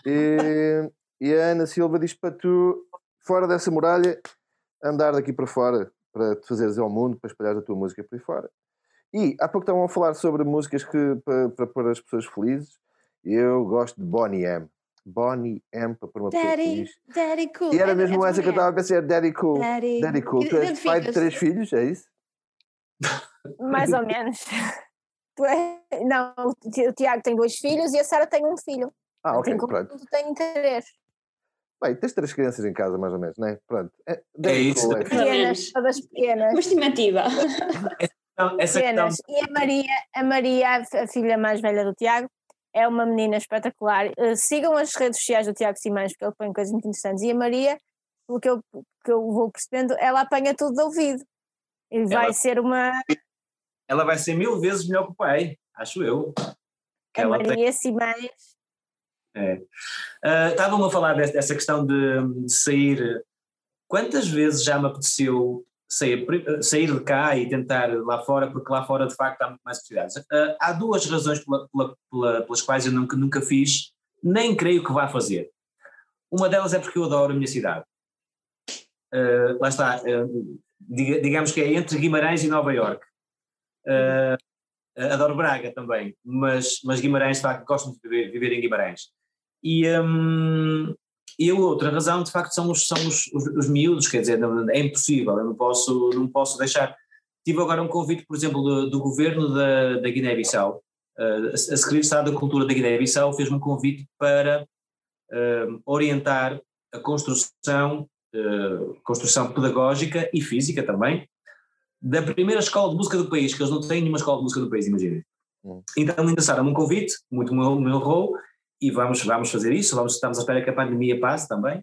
E, e a Ana Silva diz para tu, fora dessa muralha, andar daqui para fora, para te fazeres ao mundo, para espalhar a tua música por aí fora. E há pouco estavam a falar sobre músicas que, para, para pôr as pessoas felizes. Eu gosto de Bonnie M. Bonnie M para uma pessoa Daddy, feliz. Daddy Cool. E era É- mesmo é essa que eu estava a pensar, Daddy Cool. Daddy, Daddy Cool. E- Tu és pai de três filhos, é isso? Mais ou menos. É- Não, o Ti- o Tiago tem dois filhos e a Sara tem um filho. Ah, ok, Tem pronto. Tu tem três. Bem, tens três crianças em casa, mais ou menos, não é? Pronto. É, isso. Cool, é. Mais ou Pequenas, todas pequenas. Uma estimativa. Essa questão, pequenas. E a Maria, a Maria, a filha mais velha do Tiago, é uma menina espetacular. Eh, sigam as redes sociais do Tiago Simões, porque ele põe coisas muito interessantes. E a Maria, pelo que eu, que eu vou percebendo, ela apanha tudo de ouvido. E vai Ela- ser uma. ela vai ser mil vezes melhor que o pai, acho eu. Que A ela tem- Maria Simões. Ah, Estavam a falar dessa, dessa questão de, de sair. Quantas vezes já me apeteceu sair, sair de cá e tentar lá fora, porque lá fora de facto há muito mais possibilidades. Ah, há duas razões pela- pela- pela- pelas quais eu nunca, nunca fiz, nem creio que vá fazer. Uma delas é porque eu adoro a minha cidade. Ah, lá está, ah, diga- digamos que é entre Guimarães e Nova. Ah, adoro Braga também, mas, mas Guimarães, de facto, gosto de viver, viver em Guimarães. E, hum, e a outra razão, de facto, são os, são os, os, os miúdos, quer dizer, não- é impossível, eu não posso, não posso deixar. Tive agora um convite, por exemplo, do, do governo da, da Guiné-Bissau. Uh, a Secretaria de Estado da Cultura da Guiné-Bissau fez-me um convite para hum, orientar a construção, uh, construção pedagógica e física também, da primeira escola de música do país, que eles não têm nenhuma escola de música do país, imaginem. Hum. Então me endereçaram um convite, muito me me honrou, e vamos, vamos fazer isso, vamos, estamos à espera que a pandemia passe também.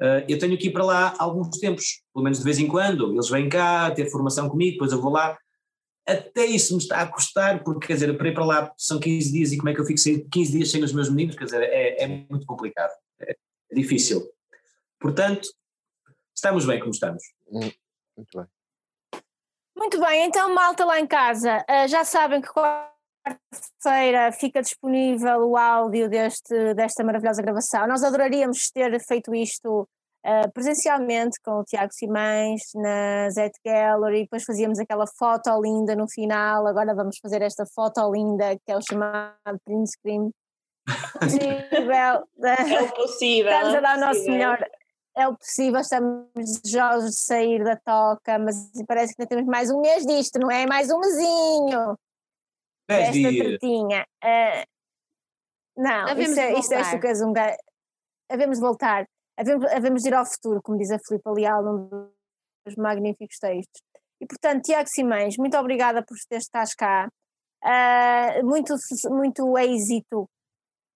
Uh, eu tenho que ir para lá alguns tempos, pelo menos de vez em quando, eles vêm cá ter formação comigo, depois eu vou lá. Até isso me está a custar, porque quer dizer, para ir para lá são 15 dias e como é que eu fico sem, 15 dias sem os meus meninos, quer dizer, é, é muito complicado, é, é difícil. Portanto, estamos bem como estamos. Muito bem. Muito bem, então, malta lá em casa, ah, já sabem que quarta-feira fica disponível o áudio deste, desta maravilhosa gravação. Nós adoraríamos ter feito isto ah, presencialmente com o Tiago Simões na Zet Gallery, depois fazíamos aquela foto linda no final. Agora vamos fazer esta foto linda que é o chamado print screen. É o possível. Estamos é a dar o nosso melhor. É o possível, estamos desejosos de sair da toca, mas parece que ainda temos mais um mês disto, não é? Mais um mesinho 10 desta dias. tretinha. Ah, não, Havemos isto é, isto é esta voltar. coisa um ga- Havemos de voltar, havemos, havemos de ir ao futuro, como diz a Filipe Leal num dos magníficos textos. E portanto, Tiago Simões, muito obrigada por ter estado cá. Ah, muito, muito êxito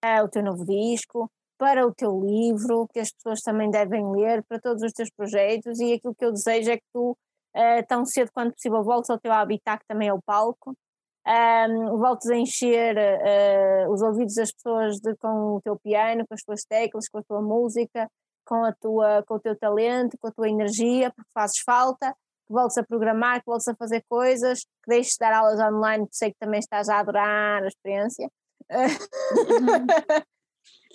ah, o teu novo disco, para o teu livro, que as pessoas também devem ler, para todos os teus projetos, e aquilo que eu desejo é que tu, ah, tão cedo quanto possível, voltes ao teu habitat, que também é o palco, um, voltes a encher ah, os ouvidos das pessoas de- com o teu piano, com as tuas teclas, com a tua música, com, a tua, com o teu talento, com a tua energia, porque fazes falta, que voltes a programar, que voltes a fazer coisas, que deixes de dar aulas online, porque sei que também estás a adorar a experiência.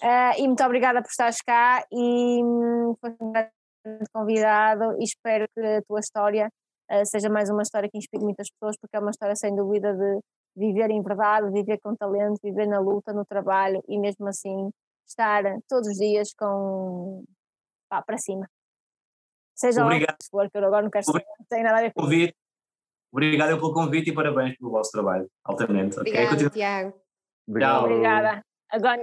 Ah, e muito obrigada por estares cá e hum, foste um grande convidado e espero que a tua história seja mais uma história que inspire muitas pessoas, porque é uma história sem dúvida de viver em verdade, viver com talento, viver na luta, no trabalho e mesmo assim estar todos os dias com pá, para cima. Seja lá o Obrigado. que for, que eu agora não quero saber, não tem nada a ver com Convite. Obrigado pelo convite e parabéns pelo vosso trabalho, altamente. ok? Obrigada, Continua- Tiago. Obrigado. Obrigada. Agora,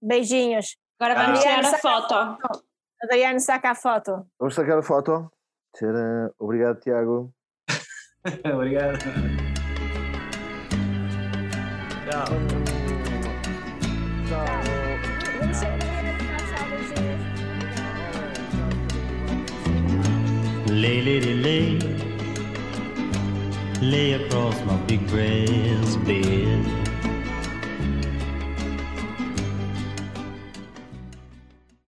beijinhos. Agora vamos tirar a foto. Adriano, saca a foto. Vamos sacar a foto. Tcharam. Obrigado, Tiago. Obrigado. Lay, lady, lay, lay across my big brass bed.